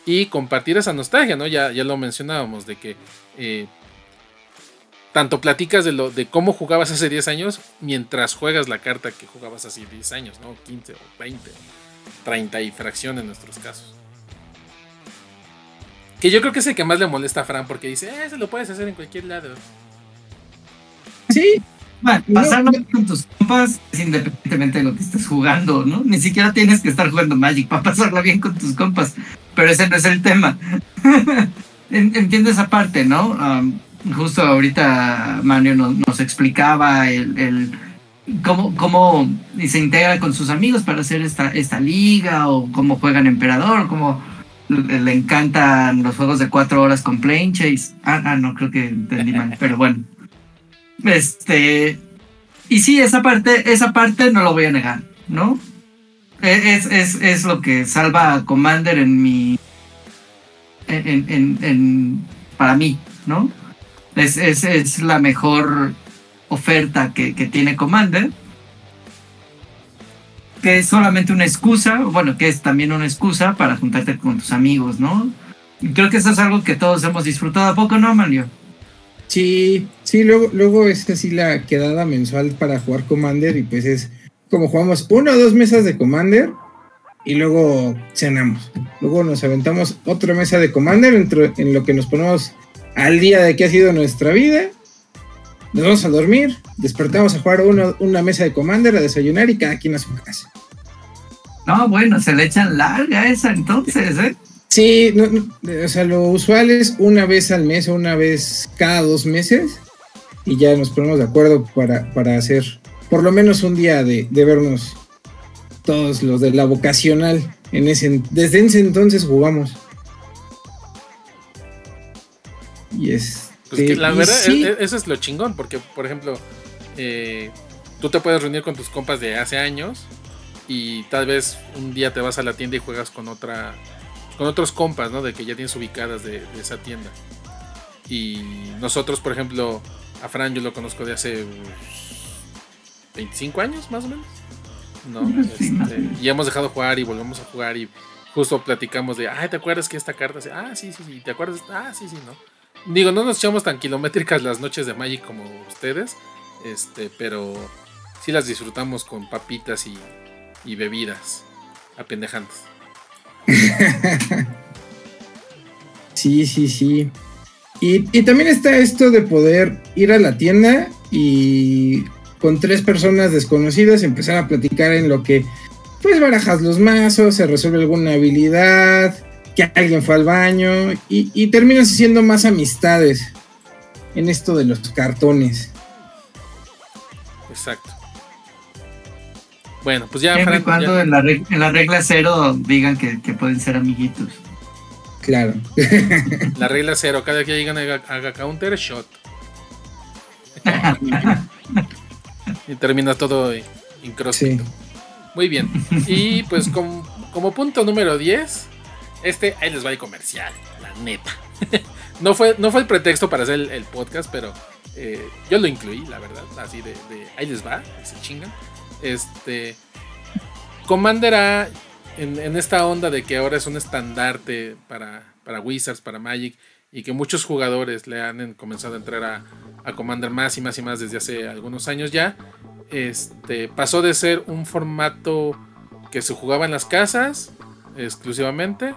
Y compartir esa nostalgia, ¿no? Ya, ya lo mencionábamos, de que eh, tanto platicas de, lo, de cómo jugabas hace 10 años mientras juegas la carta que jugabas hace 10 años, ¿no? 15 o 20, 30 y fracción en nuestros casos. Que yo creo que es el que más le molesta a Fran porque dice, eh, eso lo puedes hacer en cualquier lado. Sí, pasarlo con tus compas es independientemente de lo que estés jugando, ¿no? Ni siquiera tienes que estar jugando Magic para pasarla bien con tus compas, pero ese no es el tema. Entiendo esa parte, ¿no? justo ahorita Manuel nos, explicaba el, cómo, cómo se integra con sus amigos para hacer esta, esta liga o cómo juegan Emperador, cómo le encantan los juegos de cuatro horas con Plane Chase. Ah, ah, no, creo que entendí mal, pero bueno. Este. Y sí, esa parte, esa parte no lo voy a negar, ¿no? E, es, es, es lo que salva a Commander en mi. En, en, en, para mí, ¿no? Es, es, es la mejor oferta que, que tiene Commander que es solamente una excusa, bueno, que es también una excusa para juntarte con tus amigos, ¿no? Creo que eso es algo que todos hemos disfrutado a poco, ¿no, Mario? Sí, sí, luego, luego es así la quedada mensual para jugar Commander y pues es como jugamos una o dos mesas de Commander y luego cenamos. Luego nos aventamos otra mesa de Commander en lo que nos ponemos al día de qué ha sido nuestra vida. Nos vamos a dormir, despertamos a jugar una mesa de Commander, a desayunar y cada quien a su casa. No, bueno, se le echan larga esa entonces, ¿eh? Sí, o sea, lo usual es una vez al mes o una vez cada dos meses y ya nos ponemos de acuerdo para, para hacer por lo menos un día de, vernos todos los de la vocacional. En ese, desde ese entonces jugamos. Y es. Pues la verdad, e, e, eso es lo chingón, porque, por ejemplo, eh, tú te puedes reunir con tus compas de hace años y tal vez un día te vas a la tienda y juegas con otra con otros compas, ¿no? De que ya tienes ubicadas de, esa tienda. Y nosotros, por ejemplo, a Fran yo lo conozco de hace 25 años más o menos. ¿no? Este, y hemos dejado jugar y volvemos a jugar y justo platicamos de, ay, ¿te acuerdas que esta carta? Ah, sí, sí, sí, ¿te acuerdas? Ah, sí, sí, ¿no? Digo, no nos echamos tan kilométricas las noches de Magic como ustedes, este, pero sí las disfrutamos con papitas y, y bebidas apendejantes. sí, sí, sí. Y, y, también está esto de poder ir a la tienda y con tres personas desconocidas empezar a platicar en lo que pues barajas los mazos, se resuelve alguna habilidad, que alguien fue al baño y, y terminas haciendo más amistades en esto de los cartones. Exacto. Bueno, pues ya, Siempre y Fran, cuando ya- en la, reg- en la regla cero digan que, que pueden ser amiguitos. Claro. la regla cero, cada que llegan haga, haga counter shot. y termina todo incróspito. Sí. Muy bien. Y pues com- como punto número 10, este ahí les va el comercial, la neta. no, fue, no fue el pretexto para hacer el, el podcast, pero eh, yo lo incluí, la verdad. Así de, de ahí les va, se chingan. Este. Commander A, en, esta onda de que ahora es un estandarte para, para Wizards, para Magic, y que muchos jugadores le han en- comenzado a entrar a, a Commander más y más y más desde hace algunos años ya. Este pasó de ser un formato que se jugaba en las casas exclusivamente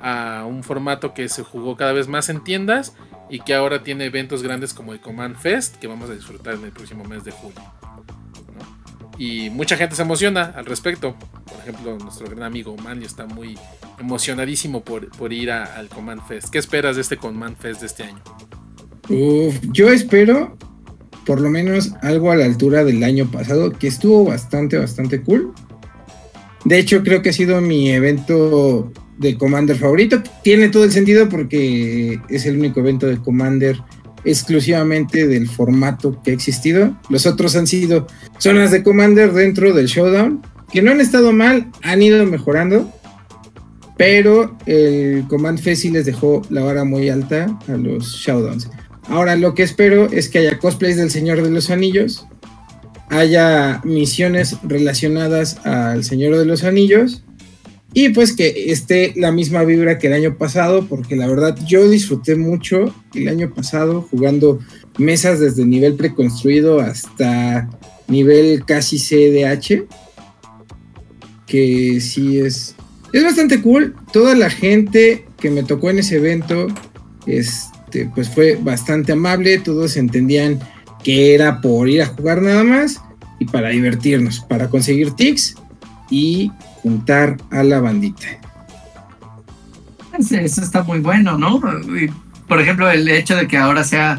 a un formato que se jugó cada vez más en tiendas y que ahora tiene eventos grandes como el Command Fest que vamos a disfrutar en el próximo mes de julio. Y mucha gente se emociona al respecto. Por ejemplo, nuestro gran amigo Manlio está muy emocionadísimo por, por ir a- al Command Fest. ¿Qué esperas de este Command Fest de este año? Yo espero por lo menos algo a la altura del año pasado, que estuvo bastante, bastante cool. De hecho, creo que ha sido mi evento de Commander favorito. Tiene todo el sentido porque es el único evento de Commander exclusivamente del formato que ha existido. Los otros han sido zonas de Commander dentro del Showdown, que no han estado mal, han ido mejorando. Pero el Command Fest les dejó la vara muy alta a los Showdowns. Ahora lo que espero es que haya cosplays del Señor de los Anillos, haya misiones relacionadas al Señor de los Anillos y pues que esté la misma vibra que el año pasado, porque la verdad yo disfruté mucho el año pasado jugando mesas desde nivel preconstruido hasta nivel casi CDH, que sí es, es bastante cool. Toda la gente que me tocó en ese evento, este, pues fue bastante amable, todos entendían que era por ir a jugar nada más y para divertirnos, para conseguir tics y juntar a la bandita. Eso está muy bueno, ¿no? Por ejemplo, el hecho de que ahora sea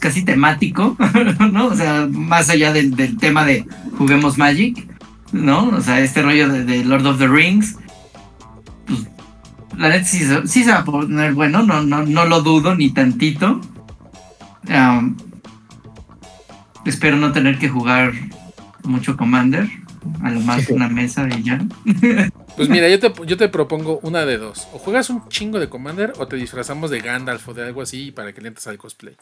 casi temático, ¿no? O sea, más allá del, tema de juguemos Magic, ¿no? O sea, este rollo de, Lord of the Rings, pues, la neta sí, se- va a poner bueno, no, no, no lo dudo ni tantito. Am, espero no tener que jugar mucho Commander, a lo más una mesa y ya. Pues mira, yo te, yo te propongo una de dos. O juegas un chingo de Commander o te disfrazamos de Gandalf o de algo así para que le entres al cosplay.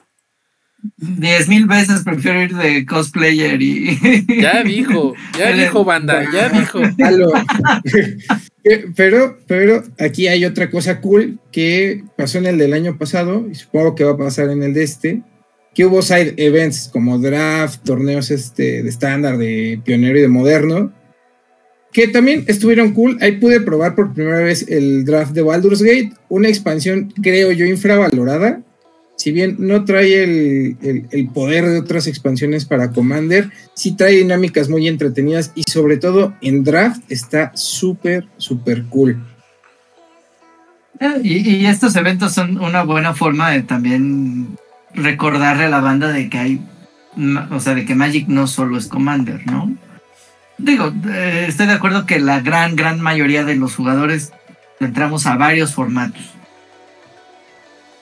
Diez mil veces prefiero ir de cosplayer y... Ya dijo, ya dijo banda, ya dijo. Eh, pero, pero aquí hay otra cosa cool que pasó en el del año pasado y supongo que va a pasar en el de este. Que hubo side events como draft, torneos este, de estándar, de pionero y de moderno. Que también estuvieron cool. Ahí pude probar por primera vez el draft de Baldur's Gate. Una expansión, creo yo, infravalorada. Si bien no trae el, el- poder de otras expansiones para Commander, sí trae dinámicas muy entretenidas y sobre todo en draft está súper, súper cool. Y, y estos eventos son una buena forma de también recordarle a la banda de que hay, o sea, de que Magic no solo es Commander, ¿no? Digo, eh, estoy de acuerdo que la gran, gran mayoría de los jugadores entramos a varios formatos.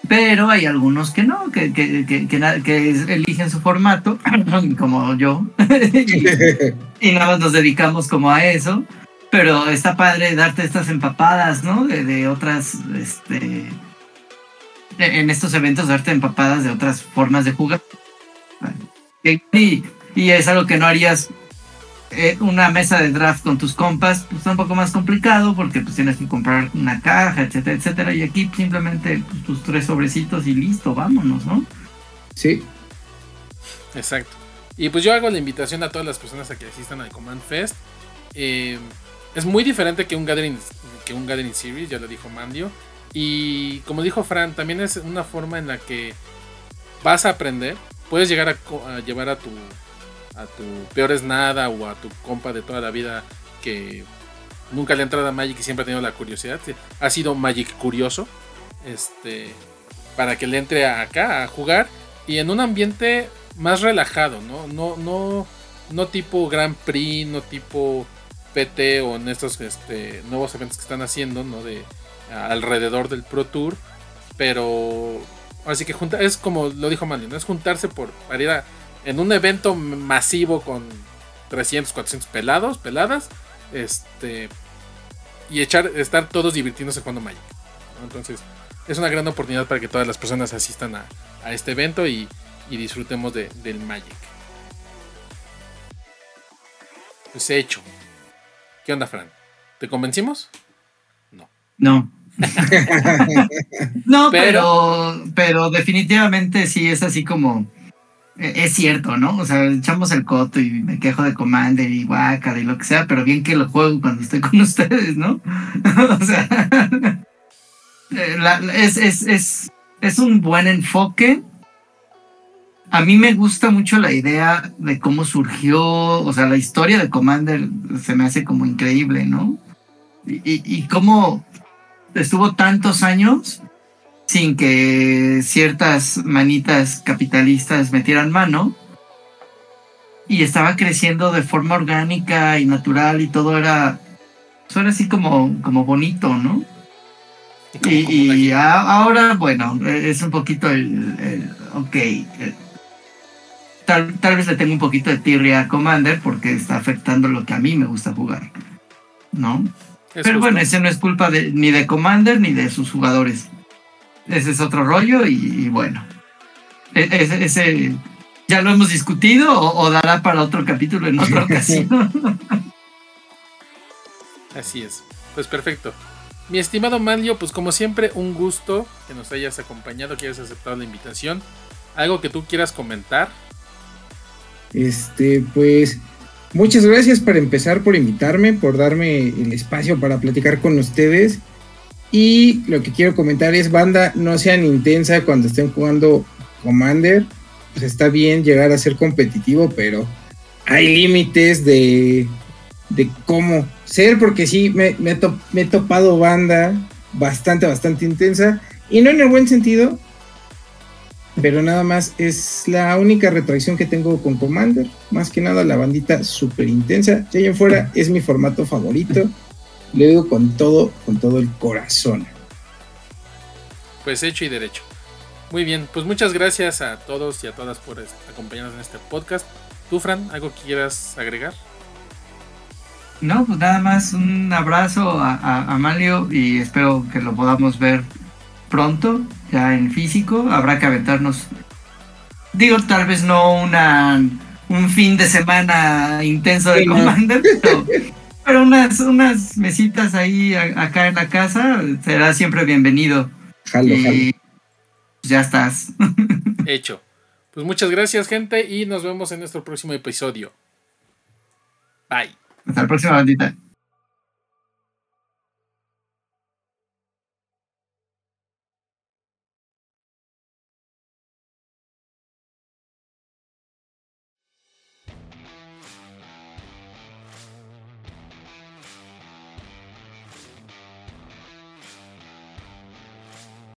Pero hay algunos que no, que, que, que, eligen su formato, como yo, y, y nada más nos dedicamos como a eso. Pero está padre darte estas empapadas, ¿no? De, de otras, este... En estos eventos darte empapadas de otras formas de jugar. Y, y es algo que no harías eh, una mesa de draft con tus compas, pues está un poco más complicado porque pues tienes que comprar una caja, etcétera, etcétera. Y aquí simplemente pues, tus tres sobrecitos y listo, vámonos, ¿no? Sí, Exacto. Y pues yo hago la invitación a todas las personas a que asistan al Command Fest. Eh, es muy diferente que un Gathering, que un Gathering Series, ya lo dijo Mandio. Y como dijo Fran, también es una forma en la que vas a aprender. Puedes llegar a, a llevar a tu, a tu peores nada o a tu compa de toda la vida que nunca le ha entrado a Magic y siempre ha tenido la curiosidad. Ha sido Magic curioso. Este, para que le entre acá a jugar y en un ambiente más relajado, ¿no? No, no, no tipo Grand Prix, no tipo PT o en estos este, nuevos eventos que están haciendo, ¿no? De alrededor del Pro Tour, pero así que junta, es como lo dijo Manly, ¿no? Es juntarse por para en un evento masivo con 300, 400 pelados, peladas, este y echar estar todos divirtiéndose jugando Magic. Entonces, es una gran oportunidad para que todas las personas asistan a, este evento y, disfrutemos de, del Magic. Pues hecho. ¿Qué onda, Fran? ¿Te convencimos? No. No. no, pero, pero definitivamente sí es así como e, es cierto, ¿no? O sea, echamos el coto y me quejo de Commander y Waka y lo que sea, pero bien que lo juego cuando estoy con ustedes, ¿no? o sea, es, es, es, es un buen enfoque a mí me gusta mucho la idea de cómo surgió, o sea, la historia de Commander se me hace como increíble, ¿no? Y, cómo estuvo tantos años sin que ciertas manitas capitalistas metieran mano y estaba creciendo de forma orgánica y natural y todo era, eso así como, como bonito, ¿no? Y, ahora, bueno, es un poquito el, el ok, tal, vez le tengo un poquito de tirria a Commander porque está afectando lo que a mí me gusta jugar. ¿No? Pero bueno, ese no es culpa de, ni de Commander ni de sus jugadores. Ese es otro rollo y, bueno. E, ese, ya lo hemos discutido o, dará para otro capítulo en otra ocasión. Así es. Pues perfecto. Mi estimado Manlio, pues como siempre, un gusto que nos hayas acompañado, que hayas aceptado la invitación. ¿Algo que tú quieras comentar? Este, pues, muchas gracias para empezar por invitarme, por darme el espacio para platicar con ustedes. Y lo que quiero comentar es, banda, no sean intensa cuando estén jugando Commander. Pues está bien llegar a ser competitivo, pero hay límites de, de cómo ser, porque sí, me, me he topado banda bastante, bastante intensa. Y no en el buen sentido, pero nada más es la única retracción que tengo con Commander. Más que nada la bandita súper intensa. Y en fuera es mi formato favorito. Le digo con todo, con todo el corazón. Pues hecho y derecho. Muy bien, pues muchas gracias a todos y a todas por acompañarnos en este podcast. ¿Tú, Fran, algo que quieras agregar? No, pues nada más un abrazo a, a, a Malio y espero que lo podamos ver pronto, ya en físico. Habrá que aventarnos, digo, tal vez no una un fin de semana intenso de Commander, pero, unas, unas mesitas ahí acá en la casa será siempre bienvenido. Jalo, y ya estás. Hecho. Pues muchas gracias, gente, y nos vemos en nuestro próximo episodio. Bye. Hasta la próxima, bandita.